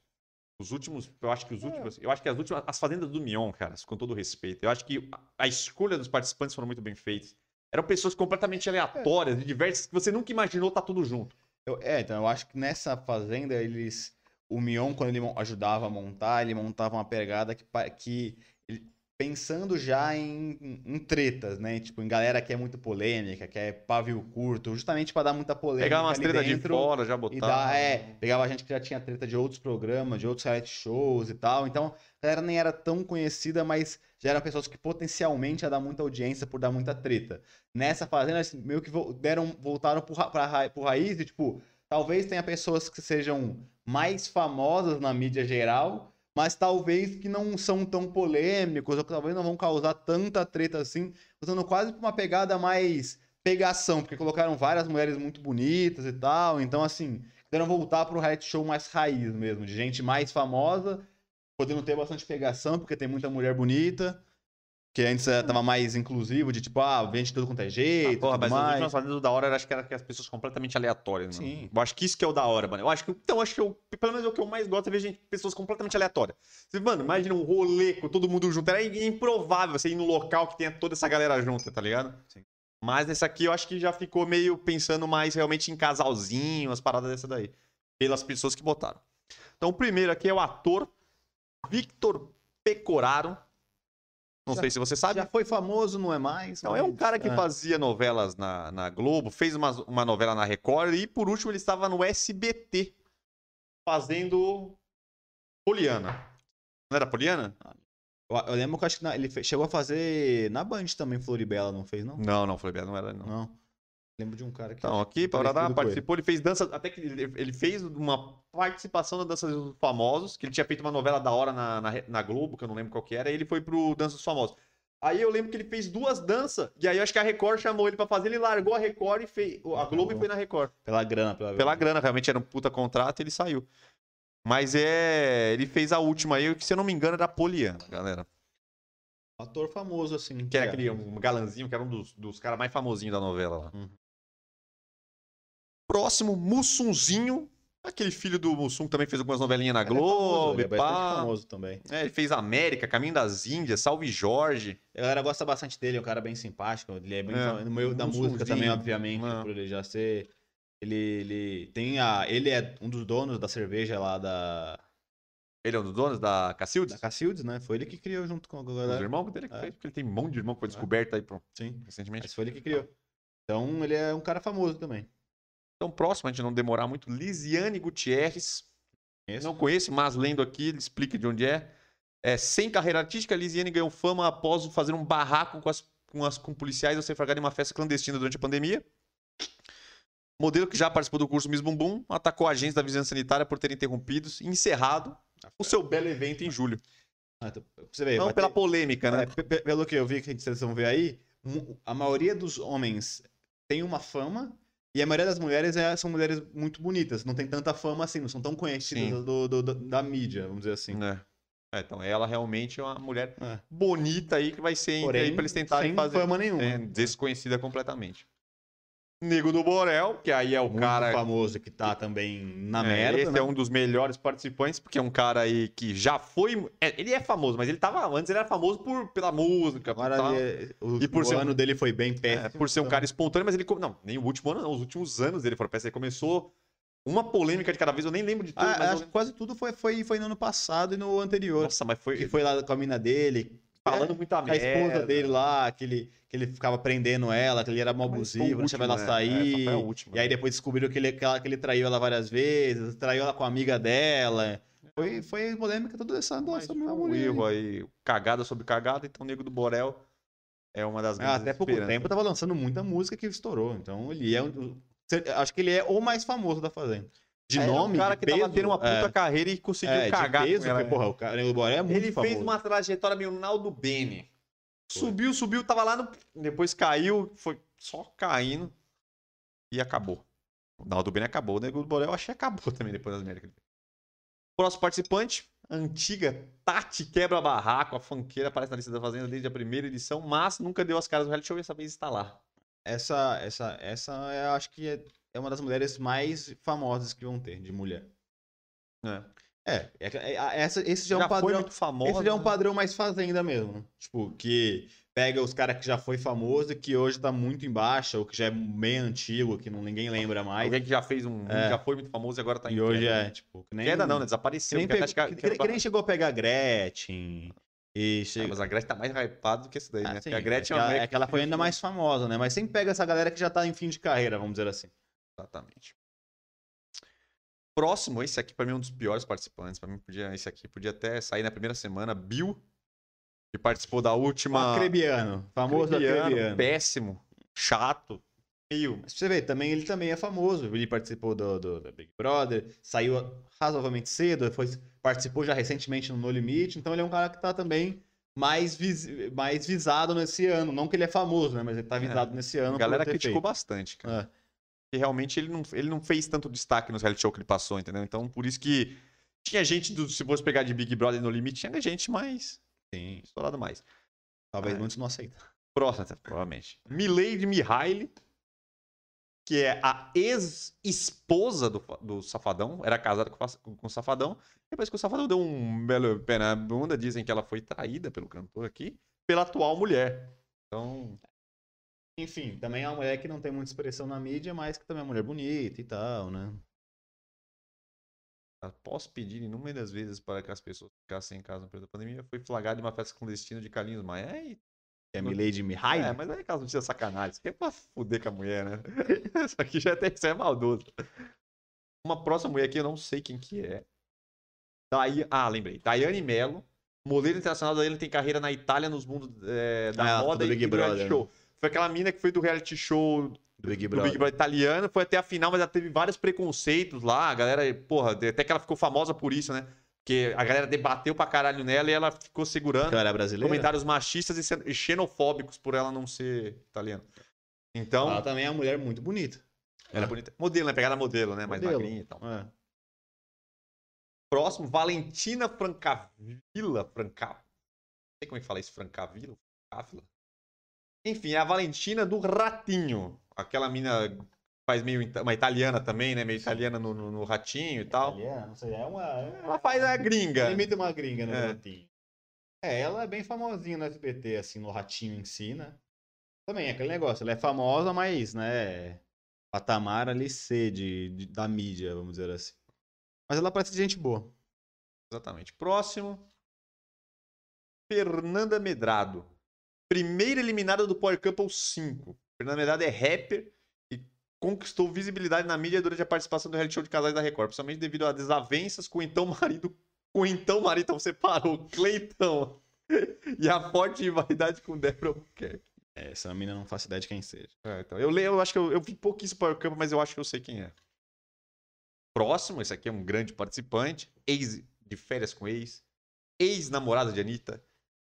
Os últimos. Eu acho que os últimos. Eu acho que as últimas. As fazendas do Mion, cara, com todo respeito. Eu acho que a- a escolha dos participantes foram muito bem feitas. Eram pessoas completamente aleatórias, de diversas, que você nunca imaginou tá tudo junto. Eu- é, então eu acho que nessa fazenda eles. O Mion, quando ele ajudava a montar, ele montava uma pegada que, que ele- pensando já em, em- em tretas, né? Tipo, em galera que é muito polêmica, que é pavio curto, justamente pra dar muita polêmica. Pegava umas tretas de fora, já botava. dá, é, pegava gente que já tinha treta de outros programas, de outros reality shows e tal. Então, a galera nem era tão conhecida, mas já eram pessoas que potencialmente ia dar muita audiência por dar muita treta. Nessa fazenda, meio que deram, voltaram pro, ra- ra- pro raiz e, tipo, talvez tenha pessoas que sejam mais famosas na mídia geral, mas talvez que não são tão polêmicos, ou que talvez não vão causar tanta treta assim, usando quase uma pegada mais pegação, porque colocaram várias mulheres muito bonitas e tal, então assim, quiseram voltar para um reality show mais raiz mesmo, de gente mais famosa, podendo ter bastante pegação, porque tem muita mulher bonita, que antes eh, tava mais inclusivo, de tipo, ah, gente de tudo quanto é jeito, Ah, porra, mas as mais. últimas fazendas do da hora, eu acho que era que as pessoas completamente aleatórias, mano. Sim. Eu acho que isso que é o da hora, mano. Eu acho que, então, eu acho que eu, pelo menos é o que eu mais gosto é ver gente, pessoas completamente aleatórias. Você, mano, imagina um rolê com todo mundo junto. Era improvável você ir no local que tenha toda essa galera junta, tá ligado? Sim. Mas nesse aqui eu acho que já ficou meio pensando mais realmente em casalzinho, as paradas dessa daí. Pelas pessoas que botaram. Então, o primeiro aqui é o ator Victor Pecoraro. Não Já- sei se você sabe. Já foi famoso, não é mais? Então, é um cara que é. fazia novelas na, na Globo, fez uma, uma novela na Record e, por último, ele estava no SBT fazendo Poliana. Não era Poliana? Eu, eu lembro que eu acho que na- ele chegou a fazer na Band também, Floribela, não fez, não? Não, não, Floribela não era, não. Não. Lembro de um cara que. Então, aqui, parecido Parará, participou, ele fez dança, até que ele, ele fez uma participação na Dança dos Famosos, que ele tinha feito uma novela da hora na, na, na Globo, que eu não lembro qual que era, e ele foi pro Dança dos Famosos. Aí eu lembro que ele fez duas danças, e aí eu acho que a Record chamou ele pra fazer, ele largou a Record e fez. A Globo e foi na Record. Pela grana, pela, Pela grana, realmente era um puta contrato e ele saiu. Mas é. Ele fez a última aí, que se eu não me engano era Poliana, galera. Ator famoso, assim. Que era é. aquele um galanzinho, que era um dos, dos caras mais famosinhos da novela lá. Uhum. Próximo, Mussunzinho. Aquele filho do Mussum que também fez algumas novelinhas na Ele é famoso, Globo. ele é pá. famoso também. É, ele fez América, Caminho das Índias, Salve Jorge. A galera gosta bastante dele, é um cara bem simpático. Ele é bem É, no meio da música também, obviamente, é. por ele já ser Ele, ele tem a. Ele é um dos donos da cerveja lá da. Ele é um dos donos da Cacildes? Da Cacildes, né? Foi ele que criou junto com a Os galera. irmãos dele que É. fez, porque ele tem um monte de irmão que foi descoberto aí pô, Sim. recentemente. Mas foi ele que criou. Então ele é um cara famoso também. Então, próximo, a gente não demorar muito, Lisiane Gutierrez. Conheço. Não conheço, mas lendo aqui, ele explica de onde é. é sem carreira artística, Lisiane ganhou fama após fazer um barraco com, as, com, as, com policiais ao ser flagrado em uma festa clandestina durante a pandemia. Modelo que já participou do curso Miss Bumbum atacou agentes da vigilância sanitária por terem interrompido e encerrado o seu belo evento em julho. Ah, então, ver, Não pela ter- polêmica, né? É, pe- pe- pelo que eu vi que vocês vão ver aí, a maioria dos homens tem uma fama e a maioria das mulheres é- são mulheres muito bonitas. Não tem tanta fama assim, não são tão conhecidas do, do- do- da mídia, vamos dizer assim. É. É, então, ela realmente é uma mulher É. bonita aí que vai ser entre aí pra eles tentarem sem fazer. fama nenhuma. É, desconhecida completamente. Nego do Borel, que aí é o Muito cara. famoso que tá também na é, merda. esse né? é um dos melhores participantes, porque é um cara aí que já foi. é, ele é famoso, mas ele tava. Antes ele era famoso por, pela música. por Agora tal. ele- é, o, E por o ser ano dele foi bem É, péssimo. por ser um então- cara espontâneo, mas ele. Não, nem o último ano, não. Os últimos anos dele foram péssimo. Ele começou uma polêmica de cada vez, eu nem lembro de tudo, Ah, mas. eu... que quase tudo foi, foi, foi no ano passado e no anterior. Nossa, mas foi. Que foi lá com a mina dele. Falando É, muita a merda. esposa dele lá, que ele, que ele ficava prendendo ela, que ele era mal o abusivo, deixava ela né? É, sair. a última. E aí depois descobriram que ele, que, ela- que ele traiu ela várias vezes, traiu ela com a amiga dela. Foi, foi polêmica toda essa nossa um mulher. erro aí, cagada sobre cagada, então o Nego do Borel é uma das Ah, grandes até pouco tempo tava lançando muita música que estourou. Então ele é um. Acho que ele é o mais famoso da Fazenda. De É, nome, um cara de que peso, tava tendo uma puta é, carreira e conseguiu é, cagar peso, com ela, porque, né? porra, o cara o Boré é muito Ele famoso. fez uma trajetória meio Naldo Bene. Subiu, subiu, tava lá no... Depois caiu, foi só caindo e acabou. O Naldo Bene acabou, o Nego do Borel achei que acabou também depois das fez. Próximo participante, antiga Tati Quebra Barraco, a fanqueira aparece na lista da Fazenda desde a primeira edição, mas nunca deu as caras no reality show e essa vez está lá. Essa, essa, essa eu acho que é, é uma das mulheres mais famosas que vão ter, de mulher. É. É, é, é- essa, esse já, é um Já foi padrão. muito famosa. Esse já é um né? padrão mais fazenda mesmo. né? Tipo, que pega os caras que já foi famoso e que hoje tá muito embaixo, ou que já é meio antigo, que não, ninguém lembra mais. Alguém que já fez um. É. já foi muito famoso e agora tá em e hoje queda, é, né? tipo, que nem. Queda não, né? Desapareceu. nem, porque pegou- que- que- que nem chegou a pegar a Gretchen. E Ah, chegou. mas a Gretchen tá mais hypada do que isso daí, né? Ah, Porque sim, a Gretchen é, é que ela, é que ela foi ainda mais famosa, né? Mas sempre pega essa galera que já tá em fim de carreira, vamos dizer assim. Exatamente. Próximo, esse aqui pra mim é um dos piores participantes. Pra mim, podia, esse aqui podia até sair na primeira semana. Bill, que participou da última. Acrebiano, famoso Acrebiano, Acrebiano. Péssimo, chato, meio. Mas pra você ver, também ele também é famoso. Ele participou do, do, da Big Brother, saiu razoavelmente cedo, foi, participou já recentemente no No Limite, então ele é um cara que tá também mais, vis- mais visado nesse ano. Não que ele é famoso, né? Mas ele tá visado nesse ano. A galera criticou feito. bastante, cara. É. Porque realmente ele não, ele não fez tanto destaque nos reality show que ele passou, entendeu? Então, por isso que tinha gente, do, se fosse pegar de Big Brother no limite, tinha gente mais. Sim. Estourado mais. Talvez É. muitos não aceitem. Próxima, provavelmente. Milady Mihaly, que é a ex-esposa do, do Safadão, era casada com, com o Safadão. Depois que o Safadão deu um belo pé na bunda, dizem que ela foi traída pelo cantor aqui, pela atual mulher. Então, Enfim, também é uma mulher que não tem muita expressão na mídia, mas que também é uma mulher bonita e tal, né? após pedir inúmeras vezes para que as pessoas ficassem em casa no período da pandemia, foi flagrado em uma festa clandestina de Carlinhos Maia. É, Que é Milady Mihaly. é mas não é aquela notícia sacanagem. Isso aqui é pra fuder com a mulher, né? [LAUGHS] Isso aqui já é, até- isso é maldoso. Uma próxima mulher aqui, eu não sei quem que é. Dai... Ah, lembrei. Daiane Mello. Modelo internacional da ele tem carreira na Itália nos mundos é, da Ah, moda e Big do reality Brother, show. Foi aquela mina que foi do reality show do Big do Brother. Big Brother italiano, foi até a final, mas ela teve vários preconceitos lá. A galera, porra, até que ela ficou famosa por isso, né? Porque a galera debateu pra caralho nela e ela ficou segurando Ela brasileira? comentários machistas e xen- xenofóbicos por ela não ser italiana. Então, Ela também é uma mulher muito bonita. ela é bonita. Modelo, né? Pegada modelo, né? Mais Modelo. magrinha e tal. É. Próximo, Valentina Francavilla. Franca... Não sei como é que fala isso, Francavilla? Francavilla? Enfim, é a Valentina do Ratinho. Aquela mina que faz meio ita- uma italiana também, né? Meio italiana no, no- no Ratinho e tal. Italiana, não sei, é uma. Ela faz a gringa. Ela imita uma gringa no É. Ratinho. É, ela é bem famosinha no SBT, assim, no Ratinho em si, né? Também é aquele negócio, ela é famosa, mas, né? patamar ali C de, de- da mídia, vamos dizer assim. Mas ela parece gente boa. Exatamente. Próximo. Fernanda Medrado. Primeira eliminada do Power Couple 5. Fernanda Medrado é rapper e conquistou visibilidade na mídia durante a participação do reality show de casais da Record, principalmente devido a desavenças com o então marido. Com o então marido, então separou, Cleitão. [LAUGHS] E a forte rivalidade com Débora Albuquerque. É, Essa menina não faço ideia de quem seja. É, então, eu leio, eu acho que eu, eu vi pouquíssimo Power Couple, mas eu acho que eu sei quem é. Próximo, esse aqui é um grande participante, ex de férias com ex, ex-namorada de Anitta,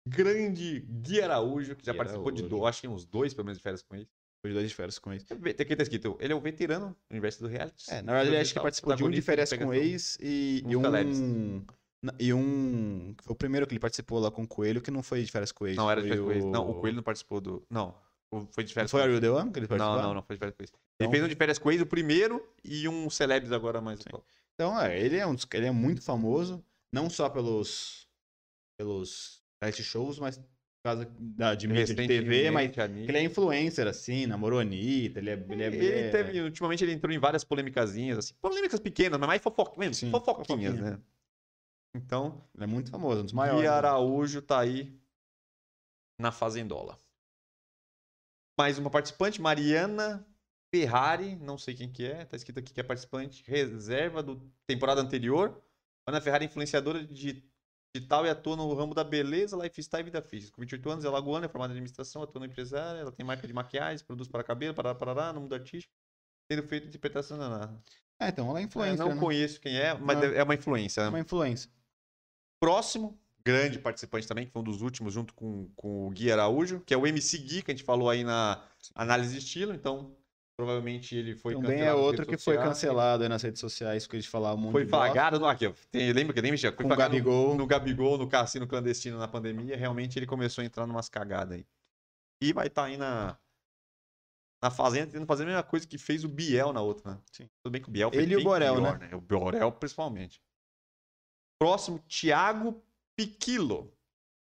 grande Gui Araújo, que já Gui participou de, Araújo. do, acho que uns dois, pelo menos, de férias com. Foi de dois de férias com ex. Tem aqui tá escrito, ele é o veterano do universo do reality. É, na verdade, ele acho que participou de um de férias com ex e, Um e um. E um. que Foi o primeiro que ele participou lá com o Coelho, que não foi de férias com ex. Não, era de foi férias com ex. Não, o Coelho não participou do... Não, o- foi de Não férias foi com a ex. Real The One que ele participou? Não, não, não foi de férias com ex. Ele Então- fez um de férias com ex, o primeiro, e um celebs agora mais atual. Então, é, ele é, um ele é muito famoso, não só pelos, pelos reality shows, mas por causa da, de mídia de TV, mas a ele é influencer, assim, namorou a Anitta, ele é... Ele, é, Ele é- teve, ultimamente ele entrou em várias polêmicazinhas, assim, polêmicas pequenas, mas mais fofoquinhas, Sim, fofoquinhas, fofoquinha. né? Então, ele é muito famoso, um dos maiores. né? Araújo tá aí na Fazendola. Mais uma participante, Mariana Ferrari, não sei quem que é, tá escrito aqui que é participante reserva do temporada anterior. Ana Ferrari, influenciadora de digital e atua no ramo da beleza, lifestyle e vida fitness. Com 28 anos, é lagoana, é formada em administração, atua na empresária, ela tem marca de maquiagem, produz para cabelo, parará, parará, no mundo artístico, tendo feito interpretação na. É, então ela é É, influencer, não né? conheço quem é, mas Não. é uma influência. É né? uma influência. Próximo, grande participante também, que foi um dos últimos, junto com, com o Gui Araújo, que é o MC Gui, que a gente falou aí na análise de estilo, então provavelmente ele foi Também é cancelado nas outro redes que foi sociais. cancelado aí nas redes sociais, porque a gente falar um monte Foi flagrado no aqui. Tem, lembra que nem mexia? Foi flagrado no- Gabigol. No, Gabigol, no cassino clandestino na pandemia, realmente ele começou a entrar numas cagadas aí. E vai estar aí na na fazenda tentando fazer a mesma coisa que fez o Biel na outra, né? Sim. Tudo bem que o Biel foi Ele e o Borel, pior, né? O Borel principalmente. Próximo, Thiago Piquilo.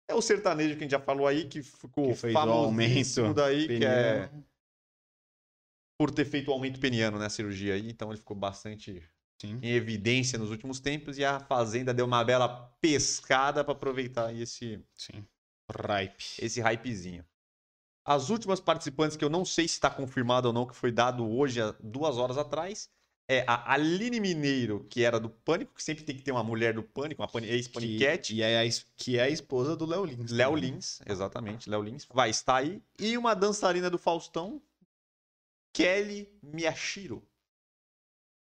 É o sertanejo que a gente já falou aí, que ficou Que fez famosíssimo daí, que é. Por ter feito o aumento peniano na cirurgia aí, então ele ficou bastante Sim. em evidência nos últimos tempos e a Fazenda deu uma bela pescada para aproveitar esse, Sim. Ripe. esse hypezinho. As últimas participantes que eu não sei se está confirmado ou não, que foi dado hoje, há duas horas atrás, é a Aline Mineiro, que era do Pânico, que sempre tem que ter uma mulher do Pânico, uma pani- ex-paniquete. Que, e é que é a esposa do Léo Lins. Léo também. Lins, exatamente, Léo Lins, vai estar aí. E uma dançarina do Faustão, Kelly Miyashiro,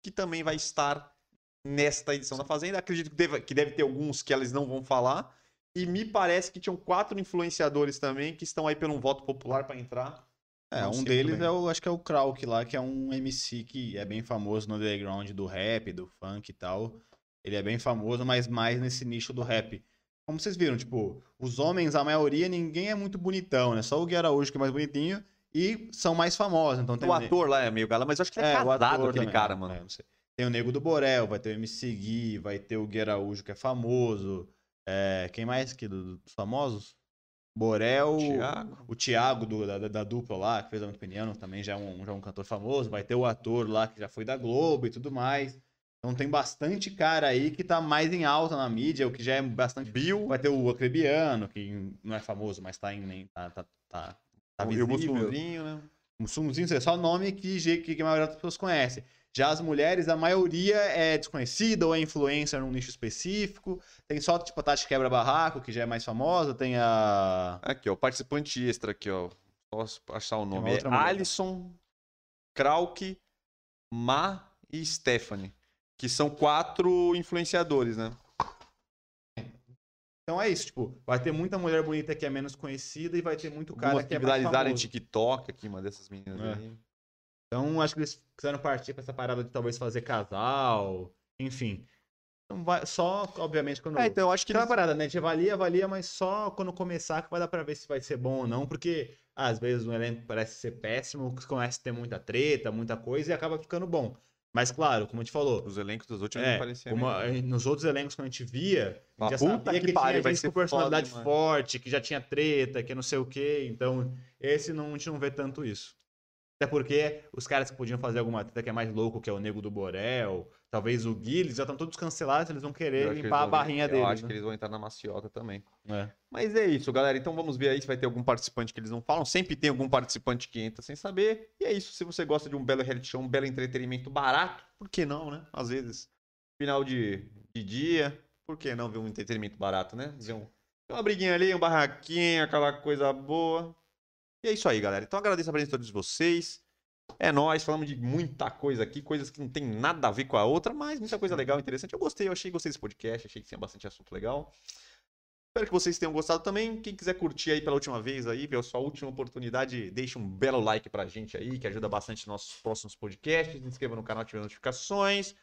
que também vai estar nesta edição da Fazenda. Acredito que deve, que deve ter alguns que elas não vão falar. E me parece que tinham quatro influenciadores também que estão aí pelo voto popular para entrar. É, Não um deles bem. é o, acho que é o Krauk lá, que é um MC que é bem famoso no underground do rap, do funk e tal. Ele é bem famoso, mas mais nesse nicho do rap. Como vocês viram, tipo, os homens, a maioria, ninguém é muito bonitão, né? Só o Gui Araújo que é mais bonitinho e são mais famosos. Então tem O o ator lá é meio galã, mas eu acho que ele é, É, o casado aquele também, cara, mano. é. Tem o Nego do Borel, vai ter o MC Gui, vai ter o Gui Araújo, que é famoso. É, quem mais que do- dos famosos? Borel, Thiago. o Thiago do- da, da- dupla lá, que fez a muito peniano, também já é, um, já é um cantor famoso. Vai ter o ator lá que já foi da Globo e tudo mais. Então tem bastante cara aí que tá mais em alta na mídia, o que já é bastante. Bill Vai ter o Acrebiano, que não é famoso, mas tá em. Tá, tá, tá, tá e o visível. Mussolzinho, né? Mussumzinho é só nome que, que a maioria das pessoas conhece. Já as mulheres, a maioria é desconhecida ou é influencer num nicho específico. Tem só, tipo, a Tati Quebra-Barraco, que já é mais famosa. Tem a... Aqui, ó, o participante extra aqui, ó. Posso achar o nome. É. Alisson, Krauk, Ma e Stephanie. Que são quatro influenciadores, né? Então é isso, tipo, vai ter muita mulher bonita que é menos conhecida e vai ter muito cara Algumas que é mais viralizaram em famoso. TikTok aqui, uma dessas meninas É. aí. Então acho que eles quiseram partir pra essa parada de talvez fazer casal, enfim. Então vai, só, obviamente, quando... É, então eu acho que Aquela eles... parada, né? A gente avalia, avalia, mas só quando começar que vai dar pra ver se vai ser bom ou não, porque às vezes o elenco parece ser péssimo, começa a ter muita treta, muita coisa e acaba ficando bom. Mas claro, como a gente falou, os elencos dos últimos é, não pareciam. nos outros elencos que a gente via, a gente já puta sabia que que, pariu, tinha vai gente ser com personalidade foda forte, que já tinha treta, que não sei o quê. Então, esse não, a gente não vê tanto isso. Até porque os caras que podiam fazer alguma treta que é mais louco, que é o Nego do Borel, talvez o Gui, eles já estão todos cancelados, eles vão Eu querer limpar a barrinha Eu deles. acho né? que eles vão entrar na maciota também. É. Mas é isso, galera. Então vamos ver aí se vai ter algum participante que eles não falam. Sempre tem algum participante que entra sem saber. E é isso. Se você gosta de um belo reality show, um belo entretenimento barato, por que não, né? Às vezes, final de, de dia, por que não ver um entretenimento barato, né? Ver um, uma briguinha ali, um barraquinho, aquela coisa boa. E é isso aí, galera. Então agradeço a presença de todos vocês. É nóis, falamos de muita coisa aqui, coisas que não tem nada a ver com a outra, mas muita coisa legal, interessante. Eu gostei, eu achei, gostei desse podcast, achei que tinha bastante assunto legal. Espero que vocês tenham gostado também. Quem quiser curtir aí pela última vez aí, ver a sua última oportunidade, deixe um belo like pra gente aí, que ajuda bastante nossos próximos podcasts. Se inscreva no canal, ative as notificações.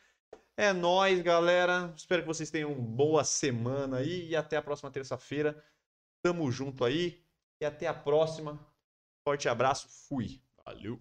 É nóis, galera. Espero que vocês tenham uma boa semana aí e até a próxima terça-feira. Tamo junto aí e até a próxima. Forte abraço, fui. Valeu.